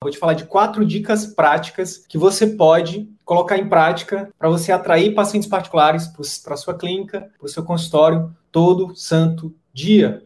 Vou te falar de quatro dicas práticas que você pode colocar em prática para você atrair pacientes particulares para sua clínica, para o seu consultório, todo santo dia.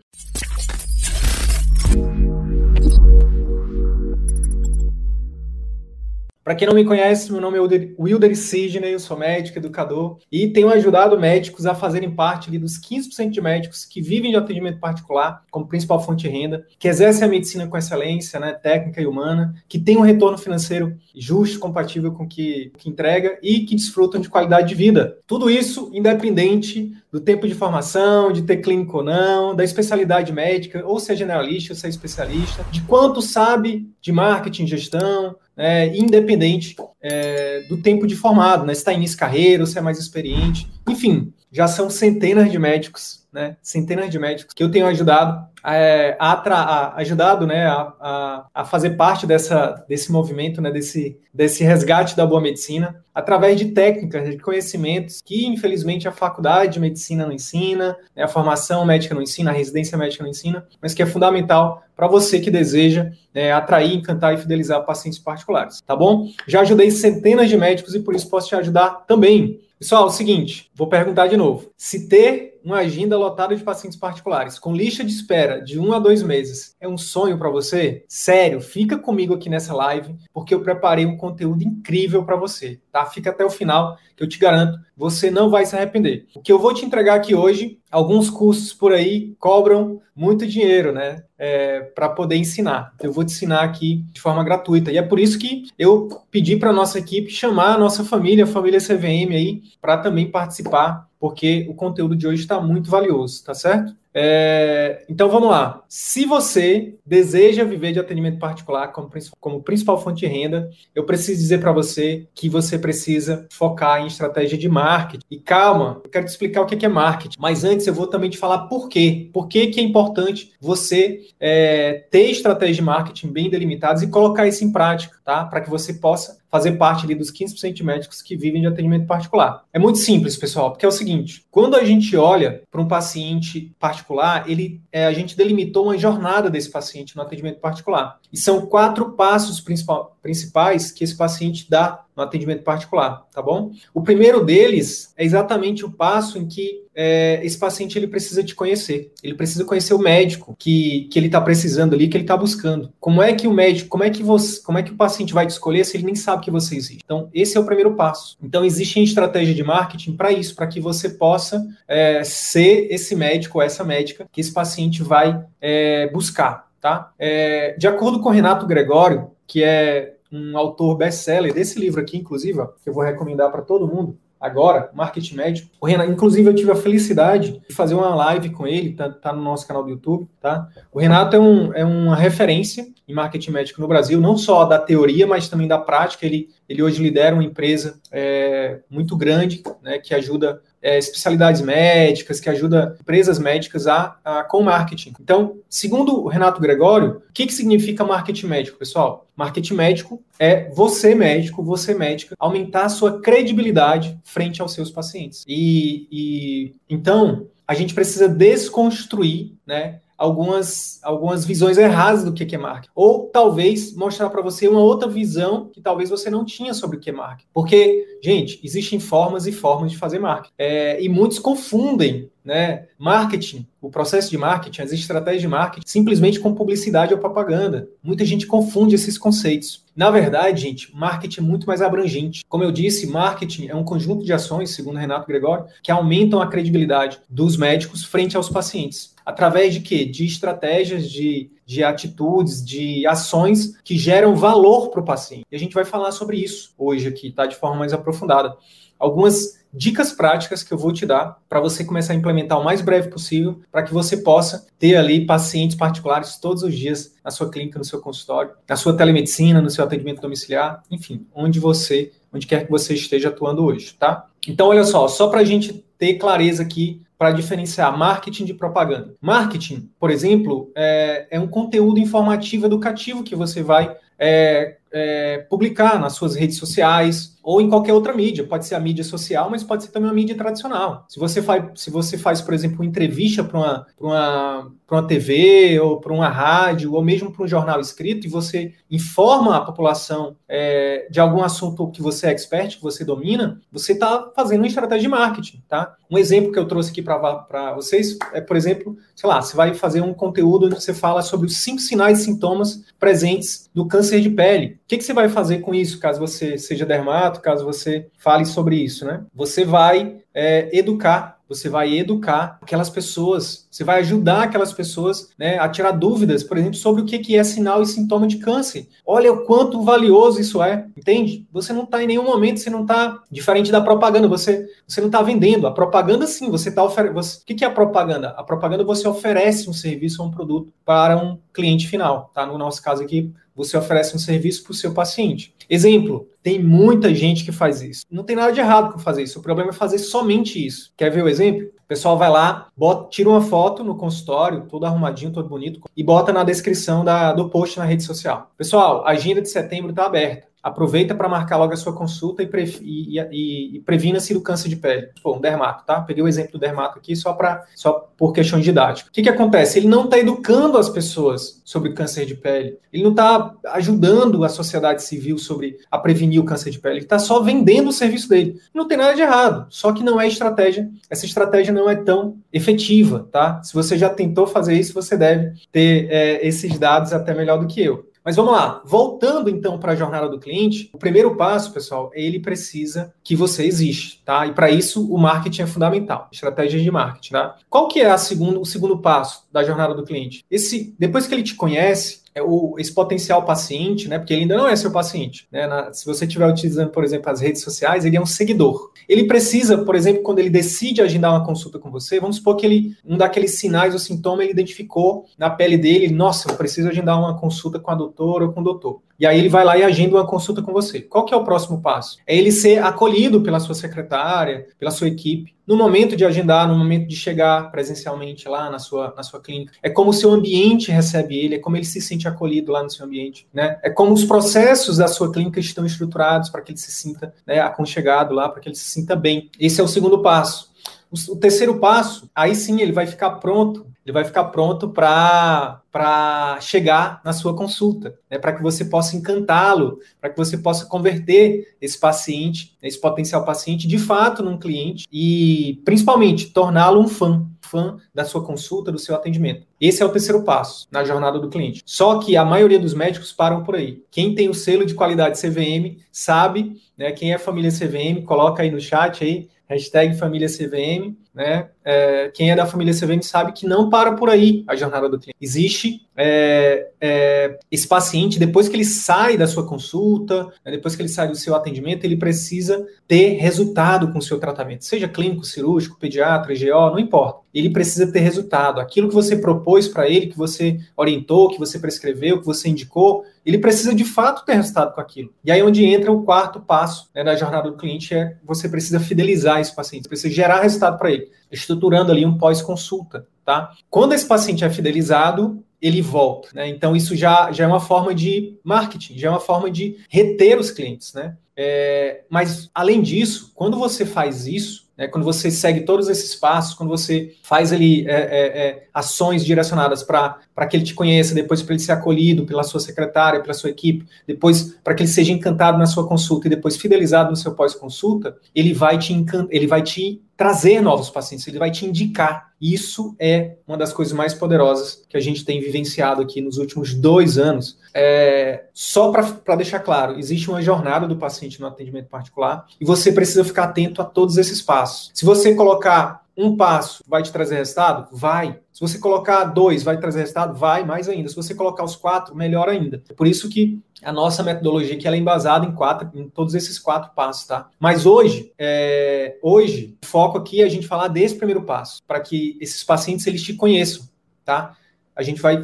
Para quem não me conhece, meu nome é Wilder Sidney, eu sou médico, educador e tenho ajudado médicos a fazerem parte ali, dos 15% de médicos que vivem de atendimento particular como principal fonte de renda, que exercem a medicina com excelência, né, técnica e humana, que tem um retorno financeiro justo, compatível com o que, que entrega e que desfrutam de qualidade de vida. Tudo isso independente do tempo de formação, de ter clínico ou não, da especialidade médica, ou ser generalista, ou ser especialista, de quanto sabe de marketing, gestão, é, independente é, do tempo de formado, né? Se está início de carreira, se é mais experiente. Enfim, já são centenas de médicos, né? Centenas de médicos que eu tenho ajudado é, a, a, ajudado né, a, a, fazer parte dessa, desse movimento, né, desse, desse resgate da boa medicina, através de técnicas, de conhecimentos que, infelizmente, a faculdade de medicina não ensina, né, a formação médica não ensina, a residência médica não ensina, mas que é fundamental para você que deseja né, atrair, encantar e fidelizar pacientes particulares, tá bom? Já ajudei centenas de médicos e por isso posso te ajudar também. Pessoal, é o seguinte, vou perguntar de novo. Se ter uma agenda lotada de pacientes particulares com lista de espera de um a dois meses é um sonho para você? Sério, fica comigo aqui nessa live porque eu preparei um conteúdo incrível para você, tá? Fica até o final que eu te garanto, você não vai se arrepender. O que eu vou te entregar aqui hoje, alguns cursos por aí cobram muito dinheiro, né? É, para poder ensinar. Eu vou te ensinar aqui de forma gratuita. E é por isso que eu pedi para nossa equipe chamar a nossa família, a família CVM aí, para também participar porque o conteúdo de hoje está muito valioso, tá certo? É, então vamos lá. Se você deseja viver de atendimento particular como, como principal fonte de renda, eu preciso dizer para você que você precisa focar em estratégia de marketing. E calma, eu quero te explicar o que é marketing. Mas antes eu vou também te falar por quê. Por que, que é importante você é, ter estratégias de marketing bem delimitadas e colocar isso em prática, tá? Para que você possa fazer parte ali dos 15% de médicos que vivem de atendimento particular. É muito simples, pessoal, porque é o seguinte: quando a gente olha para um paciente particular, ele, é, a gente delimitou uma jornada desse paciente no atendimento particular. E são quatro passos principal, principais que esse paciente dá no atendimento particular, tá bom? O primeiro deles é exatamente o passo em que é, esse paciente ele precisa te conhecer. Ele precisa conhecer o médico que, que ele está precisando ali, que ele está buscando. Como é que o médico, como é que você, como é que o paciente vai te escolher se ele nem sabe que você existe? Então, esse é o primeiro passo. Então, existe estratégia de marketing para isso, para que você possa é, ser esse médico ou essa médica que esse paciente vai é, buscar, tá? É, de acordo com Renato Gregório, que é um autor best-seller desse livro aqui, inclusive, que eu vou recomendar para todo mundo agora, Marketing Médico. O Renato, inclusive, eu tive a felicidade de fazer uma live com ele, tá, tá no nosso canal do YouTube, tá? O Renato é, um, é uma referência em marketing médico no Brasil, não só da teoria, mas também da prática. Ele, ele hoje lidera uma empresa é, muito grande, né, que ajuda é, especialidades médicas, que ajuda empresas médicas a, a, com marketing. Então, segundo o Renato Gregório, o que, que significa marketing médico, pessoal? Marketing médico é você médico, você médica, aumentar a sua credibilidade frente aos seus pacientes. E, e então a gente precisa desconstruir, né? Algumas, algumas visões erradas do que é marketing. Ou talvez mostrar para você uma outra visão que talvez você não tinha sobre o que é marketing. Porque, gente, existem formas e formas de fazer marketing. É, e muitos confundem né, marketing, o processo de marketing, as estratégias de marketing, simplesmente com publicidade ou propaganda. Muita gente confunde esses conceitos. Na verdade, gente, marketing é muito mais abrangente. Como eu disse, marketing é um conjunto de ações, segundo Renato Gregório, que aumentam a credibilidade dos médicos frente aos pacientes. Através de quê? De estratégias, de, de atitudes, de ações que geram valor para o paciente. E a gente vai falar sobre isso hoje aqui, tá? De forma mais aprofundada. Algumas dicas práticas que eu vou te dar para você começar a implementar o mais breve possível, para que você possa ter ali pacientes particulares todos os dias na sua clínica, no seu consultório, na sua telemedicina, no seu atendimento domiciliar, enfim, onde você, onde quer que você esteja atuando hoje, tá? Então, olha só, só para a gente ter clareza aqui para diferenciar marketing de propaganda. Marketing, por exemplo, é, é um conteúdo informativo educativo que você vai é, é, publicar nas suas redes sociais ou em qualquer outra mídia. Pode ser a mídia social, mas pode ser também uma mídia tradicional. Se você faz, se você faz por exemplo, uma entrevista para uma, uma, uma TV ou para uma rádio ou mesmo para um jornal escrito e você informa a população é, de algum assunto que você é expert, que você domina, você está fazendo uma estratégia de marketing, tá? Um exemplo que eu trouxe aqui para vocês é, por exemplo, sei lá, você vai fazer um conteúdo onde você fala sobre os cinco sinais e sintomas presentes do câncer de pele que, que você vai fazer com isso, caso você seja dermato, caso você fale sobre isso, né? Você vai é, educar você vai educar aquelas pessoas, você vai ajudar aquelas pessoas né, a tirar dúvidas, por exemplo, sobre o que é sinal e sintoma de câncer. Olha o quanto valioso isso é, entende? Você não está em nenhum momento, você não está diferente da propaganda, você, você não está vendendo. A propaganda, sim, você está oferecendo. O que é a propaganda? A propaganda você oferece um serviço ou um produto para um cliente final, tá? No nosso caso aqui, você oferece um serviço para o seu paciente. Exemplo, tem muita gente que faz isso. Não tem nada de errado com fazer isso. O problema é fazer somente isso. Quer ver o exemplo? O pessoal vai lá, bota, tira uma foto no consultório, todo arrumadinho, todo bonito, e bota na descrição da, do post na rede social. Pessoal, a agenda de setembro está aberta aproveita para marcar logo a sua consulta e, pre, e, e, e previna-se do câncer de pele. Pô, um dermato, tá? Peguei o exemplo do dermato aqui só, pra, só por questão didática. O que, que acontece? Ele não está educando as pessoas sobre câncer de pele. Ele não está ajudando a sociedade civil sobre a prevenir o câncer de pele. Ele está só vendendo o serviço dele. Não tem nada de errado. Só que não é estratégia. Essa estratégia não é tão efetiva, tá? Se você já tentou fazer isso, você deve ter é, esses dados até melhor do que eu. Mas vamos lá, voltando então para a jornada do cliente, o primeiro passo, pessoal, ele precisa que você existe, tá? E para isso o marketing é fundamental, estratégia de marketing, tá? Qual que é segundo, o segundo passo da jornada do cliente? Esse, depois que ele te conhece, é o, esse potencial paciente, né? Porque ele ainda não é seu paciente. Né? Na, se você estiver utilizando, por exemplo, as redes sociais, ele é um seguidor. Ele precisa, por exemplo, quando ele decide agendar uma consulta com você, vamos supor que ele, um daqueles sinais ou sintoma ele identificou na pele dele, nossa, eu preciso agendar uma consulta com a doutora ou com o doutor. E aí ele vai lá e agenda uma consulta com você. Qual que é o próximo passo? É ele ser acolhido pela sua secretária, pela sua equipe, no momento de agendar, no momento de chegar presencialmente lá na sua, na sua clínica. É como o seu ambiente recebe ele, é como ele se sente acolhido lá no seu ambiente, né? É como os processos da sua clínica estão estruturados para que ele se sinta né, aconchegado lá, para que ele se sinta bem. Esse é o segundo passo. O, o terceiro passo, aí sim ele vai ficar pronto ele vai ficar pronto para chegar na sua consulta, né, para que você possa encantá-lo, para que você possa converter esse paciente, esse potencial paciente, de fato num cliente e, principalmente, torná-lo um fã, fã da sua consulta, do seu atendimento. Esse é o terceiro passo na jornada do cliente. Só que a maioria dos médicos param por aí. Quem tem o selo de qualidade CVM sabe, né, quem é família CVM, coloca aí no chat aí, hashtag família CVM, né? É, quem é da família CVM sabe que não para por aí a jornada do cliente. Existe é, é, esse paciente, depois que ele sai da sua consulta, né, depois que ele sai do seu atendimento, ele precisa ter resultado com o seu tratamento, seja clínico, cirúrgico, pediatra, GO, não importa. Ele precisa ter resultado. Aquilo que você propôs para ele, que você orientou, que você prescreveu, que você indicou, ele precisa de fato ter resultado com aquilo. E aí onde entra o quarto passo né, da jornada do cliente é você precisa fidelizar esse paciente, você precisa gerar resultado para ele, estruturando ali um pós-consulta, tá? Quando esse paciente é fidelizado, ele volta, né? Então isso já, já é uma forma de marketing, já é uma forma de reter os clientes, né? É, mas além disso, quando você faz isso, né, quando você segue todos esses passos, quando você faz ali é, é, é ações direcionadas para que ele te conheça, depois para ele ser acolhido pela sua secretária, pela sua equipe, depois para que ele seja encantado na sua consulta e depois fidelizado no seu pós-consulta, ele vai te ele vai te trazer novos pacientes, ele vai te indicar. Isso é uma das coisas mais poderosas que a gente tem vivenciado aqui nos últimos dois anos. É, só para deixar claro, existe uma jornada do paciente no atendimento particular e você precisa ficar atento a todos esses passos. Se você colocar um passo vai te trazer resultado? Vai. Se você colocar dois, vai trazer resultado? Vai, mais ainda. Se você colocar os quatro, melhor ainda. É por isso que a nossa metodologia que ela é embasada em quatro, em todos esses quatro passos, tá? Mas hoje, é, hoje, foco aqui é a gente falar desse primeiro passo, para que esses pacientes eles te conheçam, tá? A gente vai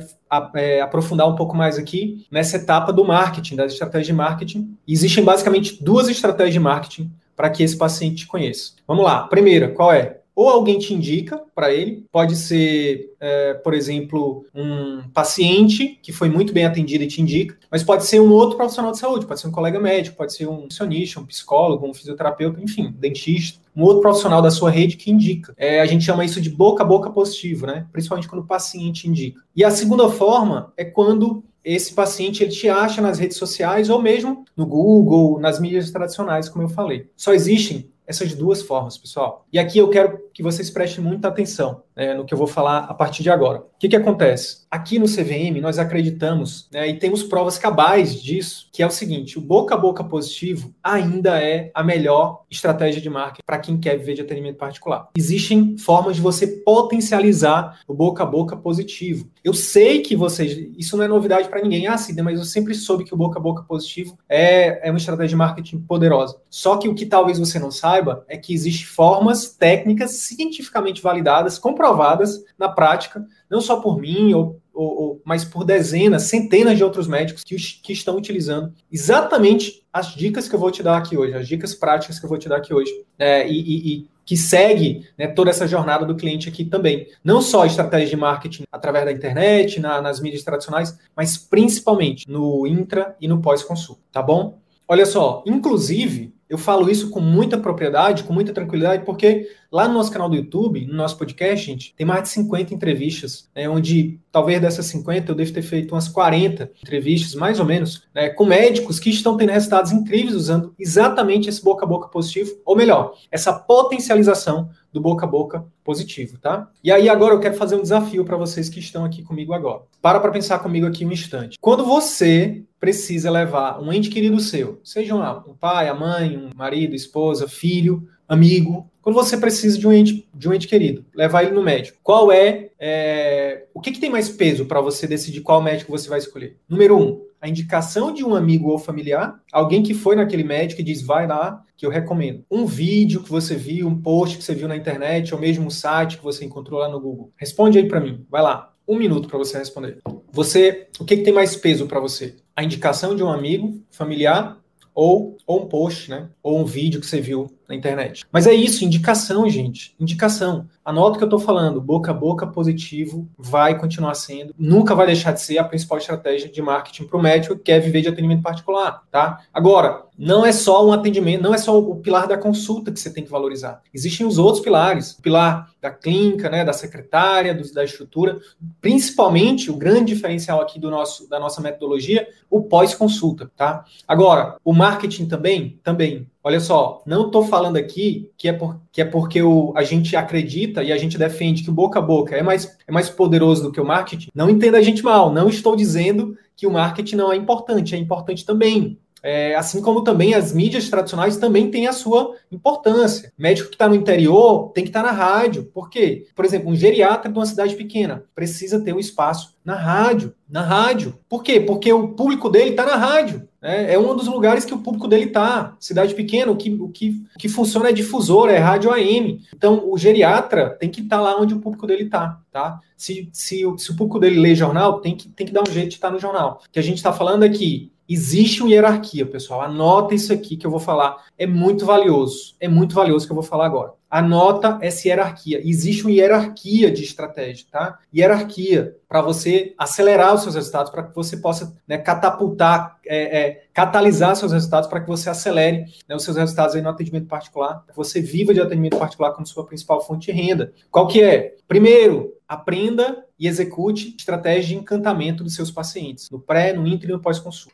é, aprofundar um pouco mais aqui nessa etapa do marketing, das estratégias de marketing. Existem basicamente duas estratégias de marketing para que esse paciente te conheça. Vamos lá. Primeira, qual é? Ou alguém te indica para ele, pode ser, é, por exemplo, um paciente que foi muito bem atendido e te indica, mas pode ser um outro profissional de saúde, pode ser um colega médico, pode ser um nutricionista, um psicólogo, um fisioterapeuta, enfim, dentista, um outro profissional da sua rede que indica. É, a gente chama isso de boca a boca positivo, né? Principalmente quando o paciente indica. E a segunda forma é quando esse paciente ele te acha nas redes sociais ou mesmo no Google, nas mídias tradicionais, como eu falei. Só existem essas duas formas, pessoal. E aqui eu quero que vocês prestem muita atenção né, no que eu vou falar a partir de agora. O que, que acontece? Aqui no CVM, nós acreditamos né, e temos provas cabais disso, que é o seguinte: o boca a boca positivo ainda é a melhor estratégia de marketing para quem quer viver de atendimento particular. Existem formas de você potencializar o boca a boca positivo. Eu sei que vocês, isso não é novidade para ninguém, ah, Cida, mas eu sempre soube que o boca a boca positivo é, é uma estratégia de marketing poderosa. Só que o que talvez você não saiba saiba é que existem formas técnicas cientificamente validadas, comprovadas na prática, não só por mim, ou, ou, ou mas por dezenas, centenas de outros médicos que, que estão utilizando exatamente as dicas que eu vou te dar aqui hoje, as dicas práticas que eu vou te dar aqui hoje. É, e, e, e que segue né, toda essa jornada do cliente aqui também. Não só estratégia de marketing através da internet, na, nas mídias tradicionais, mas principalmente no intra e no pós-consulta, tá bom? Olha só, inclusive, eu falo isso com muita propriedade, com muita tranquilidade, porque lá no nosso canal do YouTube, no nosso podcast, gente, tem mais de 50 entrevistas, né, onde talvez dessas 50 eu devo ter feito umas 40 entrevistas, mais ou menos, né, com médicos que estão tendo resultados incríveis usando exatamente esse boca a boca positivo, ou melhor, essa potencialização do boca a boca positivo, tá? E aí agora eu quero fazer um desafio para vocês que estão aqui comigo agora. Para para pensar comigo aqui um instante. Quando você precisa levar um ente querido seu, seja um pai, a mãe, um marido, esposa, filho, amigo, quando você precisa de um ente, de um ente querido, levar ele no médico, qual é, é o que, que tem mais peso para você decidir qual médico você vai escolher? Número um, a indicação de um amigo ou familiar, alguém que foi naquele médico e diz, vai lá, que eu recomendo. Um vídeo que você viu, um post que você viu na internet, ou mesmo um site que você encontrou lá no Google. Responde aí para mim, vai lá. Um minuto para você responder. Você, o que, que tem mais peso para você? A indicação de um amigo, familiar ou, ou um post, né? Ou um vídeo que você viu na internet. Mas é isso, indicação, gente. Indicação. Anota o que eu estou falando. Boca a boca positivo vai continuar sendo, nunca vai deixar de ser a principal estratégia de marketing para o médico que quer viver de atendimento particular, tá? Agora, não é só um atendimento, não é só o pilar da consulta que você tem que valorizar. Existem os outros pilares. O pilar da clínica, né, da secretária, do, da estrutura, principalmente o grande diferencial aqui do nosso, da nossa metodologia, o pós-consulta, tá? Agora, o marketing também, também Olha só, não estou falando aqui que é, por, que é porque o, a gente acredita e a gente defende que o boca a boca é mais, é mais poderoso do que o marketing. Não entenda a gente mal, não estou dizendo que o marketing não é importante, é importante também. É, assim como também as mídias tradicionais também têm a sua importância. Médico que está no interior tem que estar tá na rádio. Por quê? Por exemplo, um geriatra de uma cidade pequena precisa ter um espaço na rádio. Na rádio. Por quê? Porque o público dele está na rádio. Né? É um dos lugares que o público dele está. Cidade pequena, o que, o, que, o que funciona é difusor, é rádio AM. Então, o geriatra tem que estar tá lá onde o público dele está. Tá? Se, se, se o público dele lê jornal, tem que, tem que dar um jeito de estar tá no jornal. O que a gente está falando aqui Existe uma hierarquia, pessoal. Anota isso aqui que eu vou falar. É muito valioso. É muito valioso que eu vou falar agora. Anota essa hierarquia. Existe uma hierarquia de estratégia, tá? Hierarquia para você acelerar os seus resultados, para que você possa né, catapultar, é, é, catalisar seus resultados, para que você acelere né, os seus resultados aí no atendimento particular, que você viva de atendimento particular como sua principal fonte de renda. Qual que é? Primeiro, aprenda e execute estratégia de encantamento dos seus pacientes, no pré, no intra e no pós-consulta.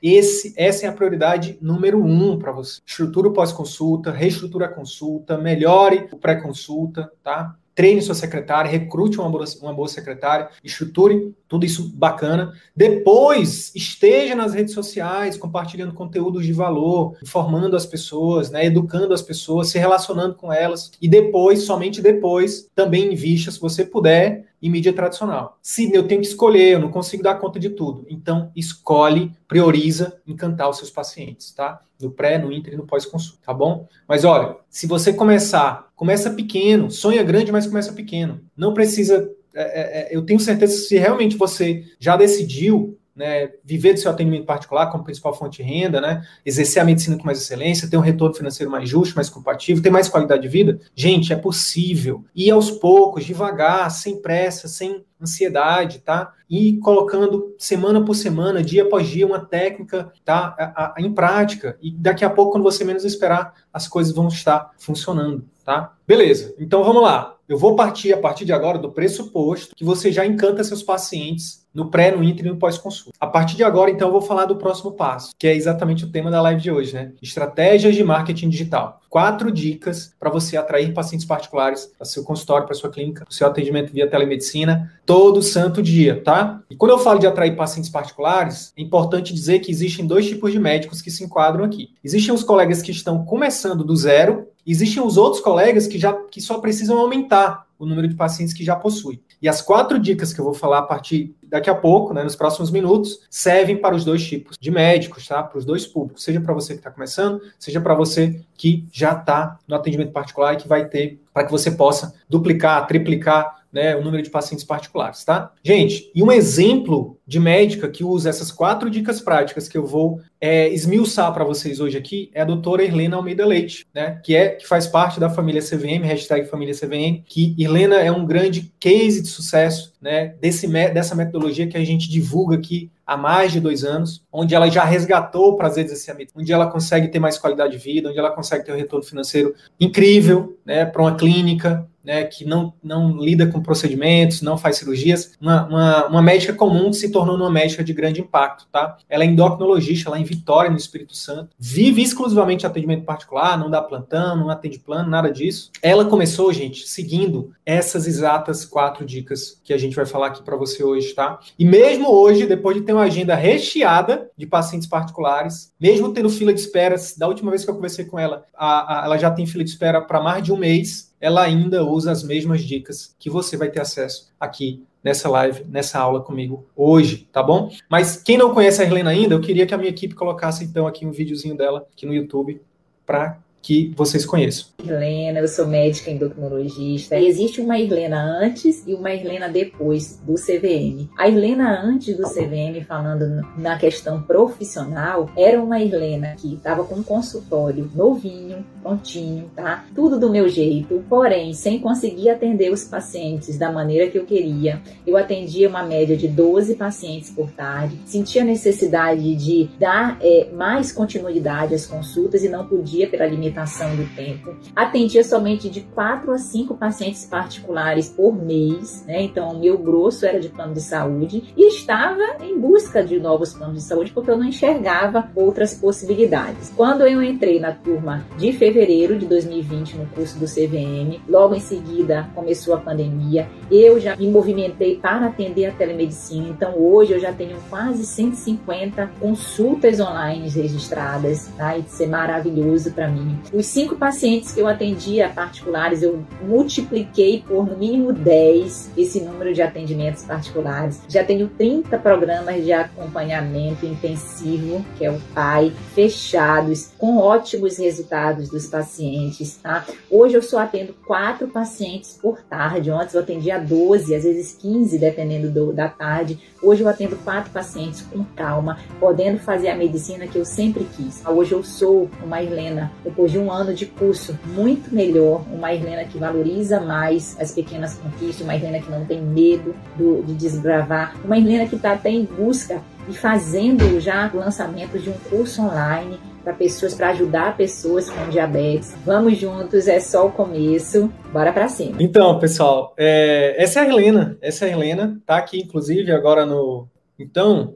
Essa é a prioridade número um para você. Estrutura o pós-consulta, reestrutura a consulta, melhore o pré-consulta, tá? treine sua secretária, recrute uma boa, uma boa secretária, estruture tudo isso bacana. Depois, esteja nas redes sociais, compartilhando conteúdos de valor, informando as pessoas, né, educando as pessoas, se relacionando com elas. E depois, somente depois, também invista, se você puder, em mídia tradicional. Se eu tenho que escolher, eu não consigo dar conta de tudo. Então, escolhe, prioriza encantar os seus pacientes, tá? No pré, no inter e no pós-consulta, tá bom? Mas olha, se você começar, começa pequeno, sonha grande, mas começa pequeno. Não precisa. É, é, é eu tenho certeza que se realmente você já decidiu né, viver do seu atendimento particular como principal fonte de renda, né, exercer a medicina com mais excelência, ter um retorno financeiro mais justo, mais compatível, ter mais qualidade de vida, gente, é possível. E aos poucos, devagar, sem pressa, sem ansiedade, tá? E colocando semana por semana, dia após dia, uma técnica, tá? A, a, em prática. E daqui a pouco, quando você menos esperar, as coisas vão estar funcionando, tá? Beleza. Então vamos lá. Eu vou partir a partir de agora do pressuposto que você já encanta seus pacientes no pré, no inter e no pós-consulta. A partir de agora, então, eu vou falar do próximo passo, que é exatamente o tema da live de hoje, né? Estratégias de marketing digital. Quatro dicas para você atrair pacientes particulares para seu consultório, para sua clínica, para seu atendimento via telemedicina, todo santo dia, tá? E quando eu falo de atrair pacientes particulares, é importante dizer que existem dois tipos de médicos que se enquadram aqui. Existem os colegas que estão começando do zero, existem os outros colegas que já que só precisam aumentar o número de pacientes que já possui. E as quatro dicas que eu vou falar a partir daqui a pouco, né, nos próximos minutos, servem para os dois tipos de médicos, tá? Para os dois públicos, seja para você que está começando, seja para você que já está no atendimento particular e que vai ter, para que você possa duplicar, triplicar né, o número de pacientes particulares, tá? Gente, e um exemplo de médica que usa essas quatro dicas práticas que eu vou é, esmiuçar para vocês hoje aqui é a doutora Irlena Almeida Leite, né, que é que faz parte da família CVM, hashtag família CVM, que Irlena é um grande case de sucesso, né, desse, dessa metodologia que a gente divulga aqui há mais de dois anos, onde ela já resgatou o prazer de exercer a onde ela consegue ter mais qualidade de vida, onde ela consegue ter um retorno financeiro incrível, né, para uma clínica, né, que não, não lida com procedimentos, não faz cirurgias, uma, uma, uma, médica comum que se tornou uma médica de grande impacto, tá? Ela é endocrinologista lá em Vitória, no Espírito Santo, vive exclusivamente atendimento particular, não dá plantão, não atende plano, nada disso. Ela começou, gente, seguindo essas exatas quatro dicas que a gente vai falar aqui para você hoje, tá? E mesmo hoje, depois de ter uma agenda recheada de pacientes particulares, mesmo tendo fila de espera, da última vez que eu conversei com ela, a, a, ela já tem fila de espera para mais de um mês, ela ainda usa as mesmas dicas que você vai ter acesso aqui nessa live, nessa aula comigo hoje, tá bom? Mas quem não conhece a Helena ainda, eu queria que a minha equipe colocasse então aqui um videozinho dela aqui no YouTube para que vocês conheçam. Irlena, eu sou médica endocrinologista. Existe uma Irlena antes e uma Irlena depois do CVM. A Irlena antes do CVM, falando na questão profissional, era uma Irlena que estava com um consultório novinho, prontinho, tá? Tudo do meu jeito, porém, sem conseguir atender os pacientes da maneira que eu queria. Eu atendia uma média de 12 pacientes por tarde, sentia necessidade de dar é, mais continuidade às consultas e não podia pela limitação limitação do tempo. Atendia somente de 4 a 5 pacientes particulares por mês, né? Então, o meu grosso era de plano de saúde e estava em busca de novos planos de saúde porque eu não enxergava outras possibilidades. Quando eu entrei na turma de fevereiro de 2020 no curso do CVM, logo em seguida começou a pandemia, eu já me movimentei para atender a telemedicina. Então, hoje eu já tenho quase 150 consultas online registradas, tá? Isso é maravilhoso para mim. Os cinco pacientes que eu atendia particulares, eu multipliquei por no mínimo 10 esse número de atendimentos particulares. Já tenho 30 programas de acompanhamento intensivo, que é o PAI, fechados, com ótimos resultados dos pacientes. Tá? Hoje eu só atendo quatro pacientes por tarde. Antes eu atendia 12, às vezes 15, dependendo do, da tarde. Hoje eu atendo quatro pacientes com calma, podendo fazer a medicina que eu sempre quis. Hoje eu sou uma Helena, depois de um ano de curso, muito melhor, uma Helena que valoriza mais as pequenas conquistas, uma Helena que não tem medo do, de desbravar, uma Helena que está até em busca e fazendo já lançamentos de um curso online para pessoas, para ajudar pessoas com diabetes. Vamos juntos, é só o começo. Bora para cima. Então, pessoal, é, essa é a Helena. Essa é a Helena, tá aqui inclusive agora no. Então,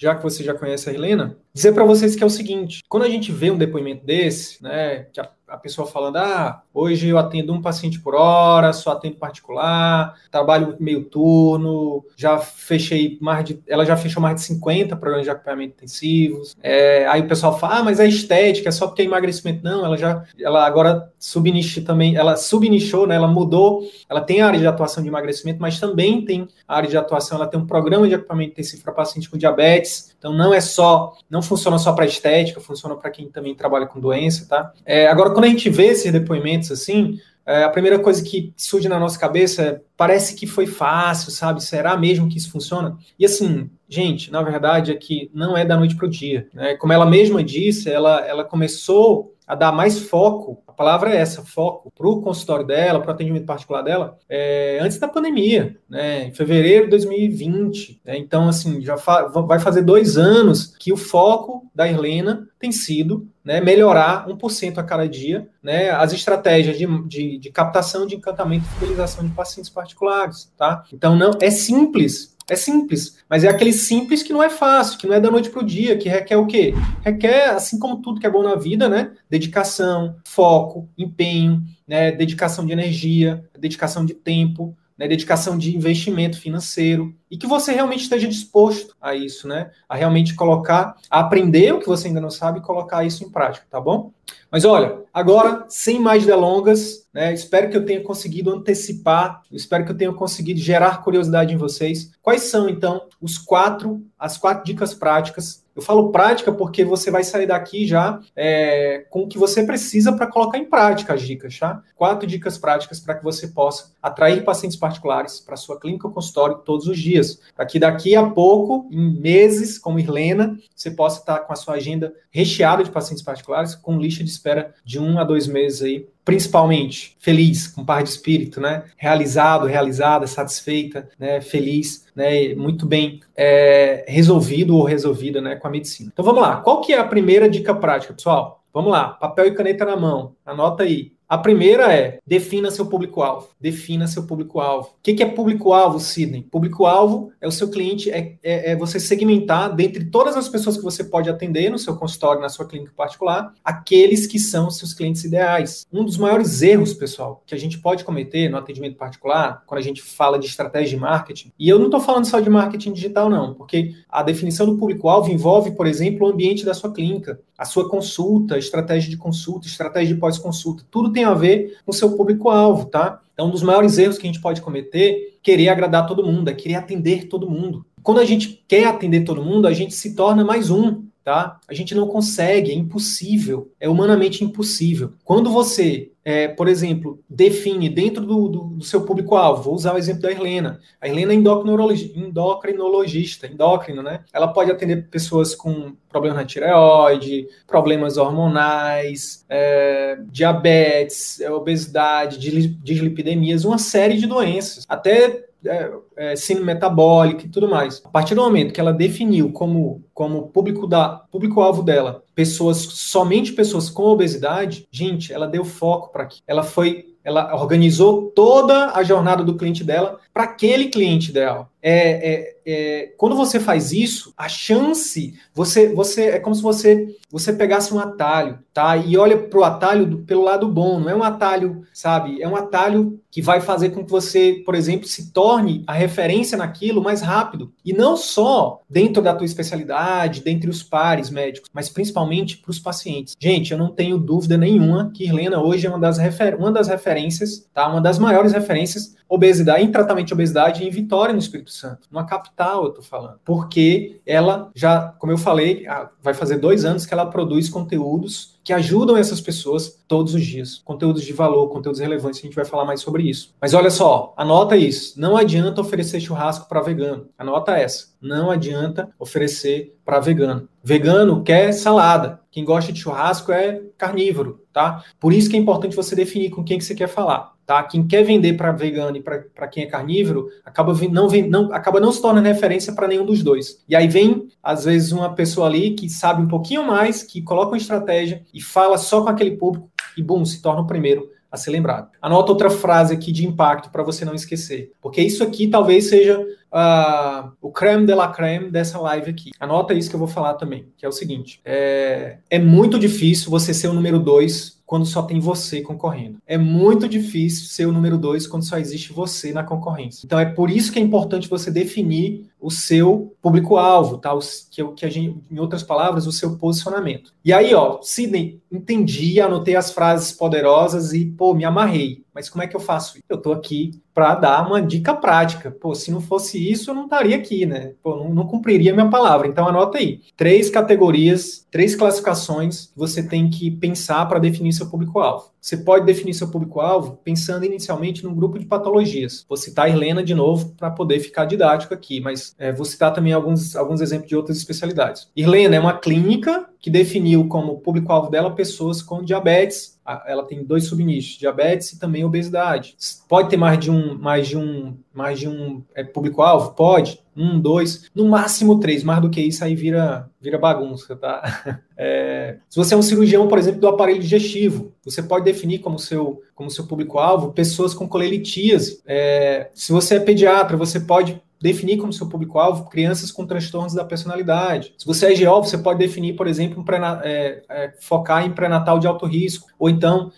já que você já conhece a Helena, dizer para vocês que é o seguinte: quando a gente vê um depoimento desse, né, que a, a, pessoa falando, ah, hoje eu atendo um paciente por hora, só atendo particular, trabalho meio turno, já fechei mais de, ela já fechou mais de 50 programas de acompanhamento intensivos. É, aí o pessoal fala, ah, mas é estética, é só porque é emagrecimento. Não, ela já, ela agora subnichou também, ela subnichou, né, ela mudou, ela tem área de atuação de emagrecimento, mas também tem área de atuação, ela tem um programa de acompanhamento intensivo para paciente com diabetes. Então não é só, não funciona só para estética, funciona para quem também trabalha com doença, tá? É, agora, quando a gente vê esses depoimentos assim, é, a primeira coisa que surge na nossa cabeça é, parece que foi fácil, sabe? Será mesmo que isso funciona? E assim, gente, na verdade é que não é da noite para o dia. Né? Como ela mesma disse, ela, ela começou a dar mais foco, a palavra é essa, foco, para o consultório dela, para o atendimento particular dela, é, antes da pandemia, né, em fevereiro de 2020. Né, então, assim, já fa vai fazer dois anos que o foco da Irlena tem sido né, melhorar 1% a cada dia né, as estratégias de, de, de captação, de encantamento e fidelização de pacientes particulares. Tá? Então, não é simples, é simples, mas é aquele simples que não é fácil, que não é da noite para o dia, que requer o quê? Requer, assim como tudo que é bom na vida, né? Dedicação, foco, empenho, né? dedicação de energia, dedicação de tempo, né? dedicação de investimento financeiro, e que você realmente esteja disposto a isso, né? A realmente colocar, a aprender o que você ainda não sabe e colocar isso em prática, tá bom? Mas olha, agora, sem mais delongas, né, espero que eu tenha conseguido antecipar, espero que eu tenha conseguido gerar curiosidade em vocês. Quais são, então, os quatro, as quatro dicas práticas? Eu falo prática porque você vai sair daqui já é, com o que você precisa para colocar em prática as dicas, tá? Quatro dicas práticas para que você possa atrair pacientes particulares para sua clínica ou consultório todos os dias. Para que daqui a pouco, em meses, como Irlena, você possa estar com a sua agenda recheada de pacientes particulares, com lista de espera de um a dois meses aí, principalmente feliz, com par de espírito, né? Realizado, realizada, satisfeita, né? Feliz, né? Muito bem é, resolvido ou resolvida, né? Com a medicina. Então vamos lá. Qual que é a primeira dica prática, pessoal? Vamos lá. Papel e caneta na mão. Anota aí. A primeira é defina seu público-alvo. Defina seu público-alvo. O que é público-alvo, Sidney? Público-alvo é o seu cliente, é, é, é, você segmentar dentre todas as pessoas que você pode atender no seu consultório, na sua clínica particular, aqueles que são seus clientes ideais. Um dos maiores erros, pessoal, que a gente pode cometer no atendimento particular, quando a gente fala de estratégia de marketing, e eu não estou falando só de marketing digital, não, porque a definição do público-alvo envolve, por exemplo, o ambiente da sua clínica, a sua consulta, estratégia de consulta, estratégia de pós-consulta, tudo tem a ver com o seu público-alvo, tá? Então, um dos maiores erros que a gente pode cometer querer agradar todo mundo, é querer atender todo mundo. Quando a gente quer atender todo mundo, a gente se torna mais um, tá? A gente não consegue, é impossível, é humanamente impossível. Quando você é, por exemplo, define dentro do, do, do seu público-alvo, vou usar o exemplo da Helena. A Helena é endocrinologista, endócrino, né? Ela pode atender pessoas com problemas na tireoide, problemas hormonais, é, diabetes, é, obesidade, dislipidemias, uma série de doenças. Até é, é, síndrome metabólica e tudo mais. A partir do momento que ela definiu como, como público da público-alvo dela pessoas, somente pessoas com obesidade, gente, ela deu foco para aqui. Ela foi ela organizou toda a jornada do cliente dela para aquele cliente ideal. É, é, é, quando você faz isso, a chance, você, você é como se você você pegasse um atalho, tá? E olha para o atalho do, pelo lado bom, não é um atalho, sabe? É um atalho que vai fazer com que você, por exemplo, se torne a referência naquilo mais rápido. E não só dentro da tua especialidade, dentre os pares médicos, mas principalmente para os pacientes. Gente, eu não tenho dúvida nenhuma que Irlena hoje é uma das, refer uma das referências, tá? Uma das maiores referências obesidade, em tratamento de obesidade em Vitória, no Espírito Santo. Numa capital, eu tô falando. Porque ela já, como eu falei, vai fazer dois anos que ela produz conteúdos que ajudam essas pessoas todos os dias. Conteúdos de valor, conteúdos relevantes, a gente vai falar mais sobre isso. Mas olha só, anota isso. Não adianta oferecer churrasco para vegano. Anota essa. Não adianta oferecer para vegano. Vegano quer salada. Quem gosta de churrasco é carnívoro, tá? Por isso que é importante você definir com quem que você quer falar tá? Quem quer vender para vegano e para quem é carnívoro, acaba não, não, acaba não se tornando referência para nenhum dos dois. E aí vem, às vezes, uma pessoa ali que sabe um pouquinho mais, que coloca uma estratégia e fala só com aquele público e, bum, se torna o primeiro a ser lembrado. Anota outra frase aqui de impacto para você não esquecer, porque isso aqui talvez seja uh, o creme de la creme dessa live aqui. Anota isso que eu vou falar também, que é o seguinte: é, é muito difícil você ser o número dois quando só tem você concorrendo. É muito difícil ser o número dois quando só existe você na concorrência. Então é por isso que é importante você definir o seu público-alvo, tá? O, que, que a gente, em outras palavras, o seu posicionamento. E aí, ó, Sidney, entendi, anotei as frases poderosas e, pô, me amarrei. Mas como é que eu faço? Eu tô aqui para dar uma dica prática. Pô, se não fosse isso, eu não estaria aqui, né? Pô, não, não cumpriria minha palavra. Então anota aí. Três categorias, três classificações que você tem que pensar para definir seu público-alvo. Você pode definir seu público-alvo pensando inicialmente num grupo de patologias. Vou citar a Helena de novo para poder ficar didático aqui, mas é, vou citar também alguns, alguns exemplos de outras especialidades. Helena é uma clínica que definiu como público-alvo dela pessoas com diabetes. Ela tem dois subnichos, diabetes e também obesidade. Pode ter mais de um, mais de um, mais de um é, público-alvo? Pode. Um, dois, no máximo três. Mais do que isso aí vira, vira bagunça, tá? É, se você é um cirurgião, por exemplo, do aparelho digestivo, você pode definir como seu, como seu público-alvo pessoas com colelitíase. É, se você é pediatra, você pode definir como seu público-alvo crianças com transtornos da personalidade. Se você é GO, você pode definir, por exemplo, um é, é, focar em pré-natal de alto risco, ou então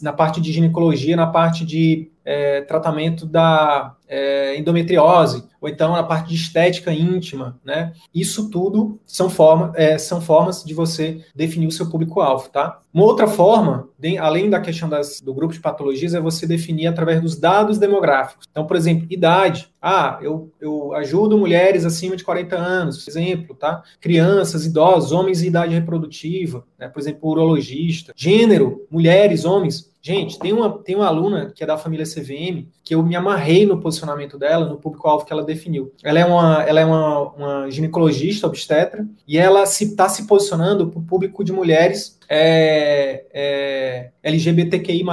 na parte de ginecologia, na parte de é, tratamento da é, endometriose, ou então na parte de estética íntima, né? Isso tudo são, forma, é, são formas de você definir o seu público-alvo, tá? Uma outra forma, além da questão das, do grupo de patologias, é você definir através dos dados demográficos. Então, por exemplo, idade. Ah, eu, eu ajudo mulheres acima de 40 anos, por exemplo, tá? Crianças, idosos, homens em idade reprodutiva, né? por exemplo, urologista. Gênero, mulheres, homens. Gente, tem uma, tem uma aluna que é da família CVM que eu me amarrei no posicionamento dela, no público-alvo que ela definiu. Ela é uma, ela é uma, uma ginecologista, obstetra, e ela está se, tá se posicionando para o público de mulheres é, é, LGBTQI.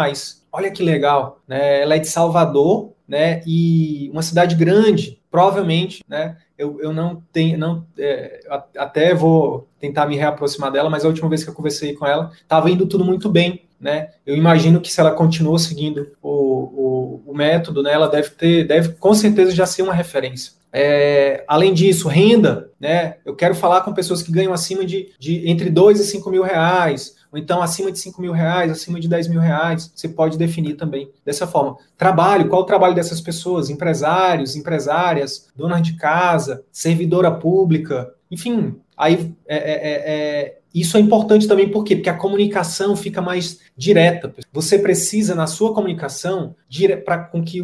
Olha que legal, né? Ela é de Salvador, né? E uma cidade grande, provavelmente, né? Eu, eu não tenho, não, é, até vou tentar me reaproximar dela, mas a última vez que eu conversei com ela, estava indo tudo muito bem, né? Eu imagino que se ela continua seguindo o, o, o método, né, ela deve ter, deve com certeza já ser uma referência. É, além disso, renda, né? Eu quero falar com pessoas que ganham acima de, de entre 2 e 5 mil reais, ou então acima de 5 mil reais, acima de 10 mil reais, você pode definir também dessa forma. Trabalho, qual o trabalho dessas pessoas? Empresários, empresárias, donas de casa, servidora pública, enfim, aí é, é, é, é isso é importante também por quê? Porque a comunicação fica mais direta. Você precisa, na sua comunicação, para com que,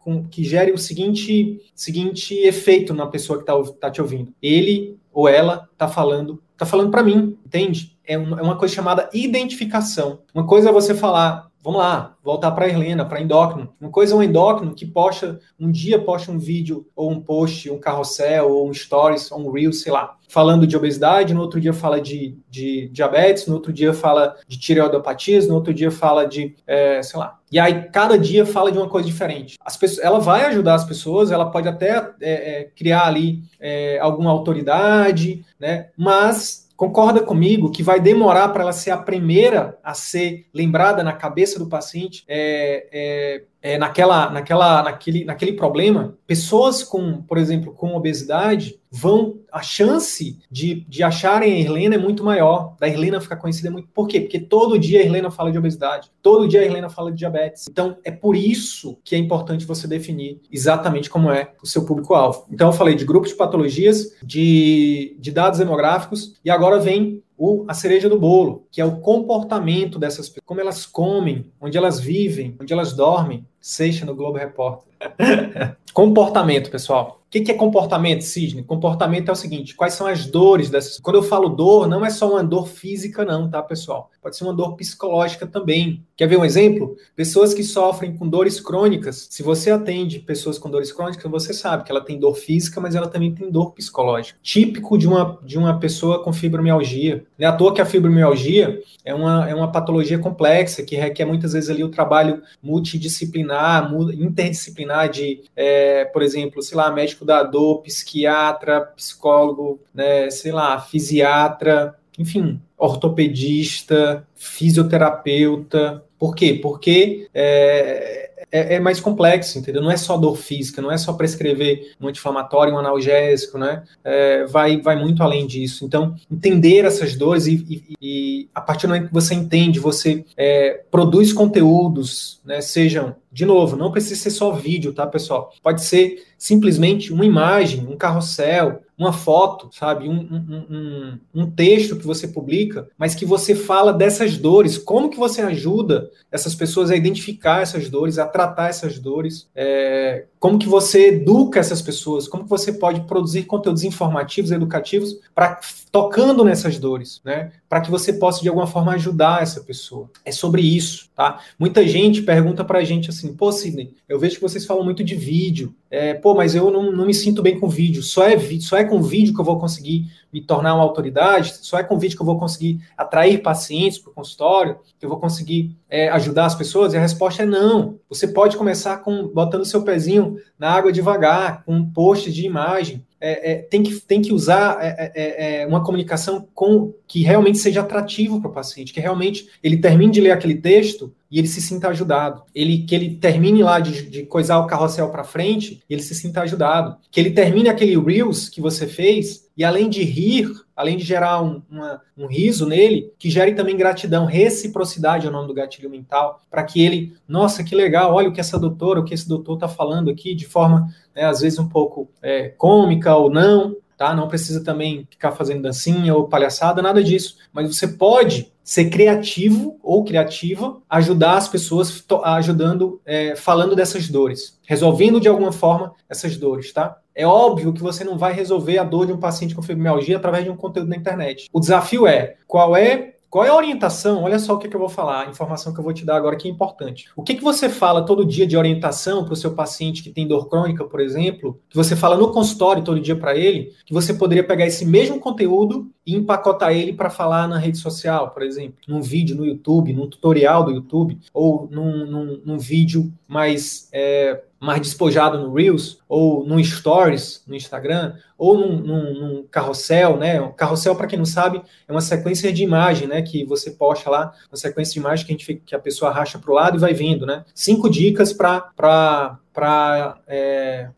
com que gere o seguinte, seguinte efeito na pessoa que está tá te ouvindo. Ele ou ela está falando, está falando para mim, entende? É é uma coisa chamada identificação. Uma coisa é você falar, Vamos lá, voltar para a Helena, para endócrino. Uma coisa é um endócrino que posta, um dia posta um vídeo, ou um post, um carrossel, ou um stories, ou um reel, sei lá, falando de obesidade, no outro dia fala de, de diabetes, no outro dia fala de tireoidopatias, no outro dia fala de, é, sei lá. E aí, cada dia fala de uma coisa diferente. As pessoas, ela vai ajudar as pessoas, ela pode até é, é, criar ali é, alguma autoridade, né? Mas Concorda comigo que vai demorar para ela ser a primeira a ser lembrada na cabeça do paciente? É, é, é, naquela, naquela, naquele, naquele problema? Pessoas com, por exemplo, com obesidade vão a chance de, de acharem a Irlena é muito maior, da Irlena ficar conhecida muito. Por quê? Porque todo dia a Irlena fala de obesidade, todo dia a Irlena fala de diabetes. Então, é por isso que é importante você definir exatamente como é o seu público-alvo. Então, eu falei de grupos de patologias, de, de dados demográficos, e agora vem o, a cereja do bolo, que é o comportamento dessas pessoas, como elas comem, onde elas vivem, onde elas dormem. Seixa no Globo Repórter. comportamento, pessoal. O que, que é comportamento, Sidney? Comportamento é o seguinte: quais são as dores dessas? Quando eu falo dor, não é só uma dor física, não, tá, pessoal? Pode ser uma dor psicológica também. Quer ver um exemplo? Pessoas que sofrem com dores crônicas. Se você atende pessoas com dores crônicas, você sabe que ela tem dor física, mas ela também tem dor psicológica. Típico de uma, de uma pessoa com fibromialgia. Não é à toa que a fibromialgia é uma, é uma patologia complexa que requer muitas vezes ali o trabalho multidisciplinar, interdisciplinar de, é, por exemplo, sei lá, médico da dor, psiquiatra, psicólogo, né, sei lá, fisiatra, enfim, ortopedista, fisioterapeuta. Por quê? Porque é, é, é, mais complexo, entendeu? Não é só dor física, não é só prescrever um anti-inflamatório, um analgésico, né? É, vai, vai muito além disso. Então, entender essas dores e, e, e a partir do momento que você entende, você é, produz conteúdos, né? Sejam, de novo, não precisa ser só vídeo, tá, pessoal? Pode ser simplesmente uma imagem, um carrossel, uma foto, sabe, um, um, um, um, texto que você publica, mas que você fala dessas dores, como que você ajuda essas pessoas a identificar essas dores, a tratar essas dores, é, como que você educa essas pessoas, como que você pode produzir conteúdos informativos, educativos, para tocando nessas dores, né, para que você possa de alguma forma ajudar essa pessoa. É sobre isso, tá? Muita gente pergunta para a gente assim, pô, Sidney, eu vejo que vocês falam muito de vídeo, é, pô, mas eu não, não me sinto bem com vídeo, só é, só é com vídeo que eu vou conseguir me tornar uma autoridade, só é com vídeo que eu vou conseguir atrair pacientes para o consultório, que eu vou conseguir é, ajudar as pessoas? E a resposta é não. Você pode começar com botando seu pezinho na água devagar, com um post de imagem, é, é, tem, que, tem que usar é, é, é, uma comunicação com que realmente seja atrativo para o paciente, que realmente ele termine de ler aquele texto e ele se sinta ajudado. Ele que ele termine lá de, de coisar o carrossel para frente ele se sinta ajudado. Que ele termine aquele reels que você fez e além de rir, além de gerar um, uma, um riso nele, que gere também gratidão, reciprocidade é o nome do gatilho mental, para que ele, nossa, que legal, olha o que essa doutora, o que esse doutor está falando aqui, de forma, né, às vezes, um pouco é, cômica ou não, tá? Não precisa também ficar fazendo dancinha ou palhaçada, nada disso. Mas você pode ser criativo ou criativa, ajudar as pessoas ajudando, é, falando dessas dores, resolvendo de alguma forma essas dores, tá? É óbvio que você não vai resolver a dor de um paciente com fibromialgia através de um conteúdo na internet. O desafio é qual é qual é a orientação? Olha só o que, que, eu vou falar, a informação que eu vou te dar agora que é importante. O que, que você fala todo dia de orientação para o seu paciente que tem dor crônica, por exemplo, que você fala no consultório todo dia para ele, que você poderia pegar esse mesmo conteúdo e empacotar ele para falar na rede social, por exemplo, num vídeo no YouTube, num tutorial do YouTube, ou num, num, num vídeo mais é, mais despojado no Reels, ou no Stories no Instagram, ou num, num, num carrossel, né? Carrossel, para quem não sabe, é uma sequência de imagem, né? Que você posta lá, uma sequência de imagem que a, gente, que a pessoa racha para o lado e vai vendo, né? Cinco dicas para para é,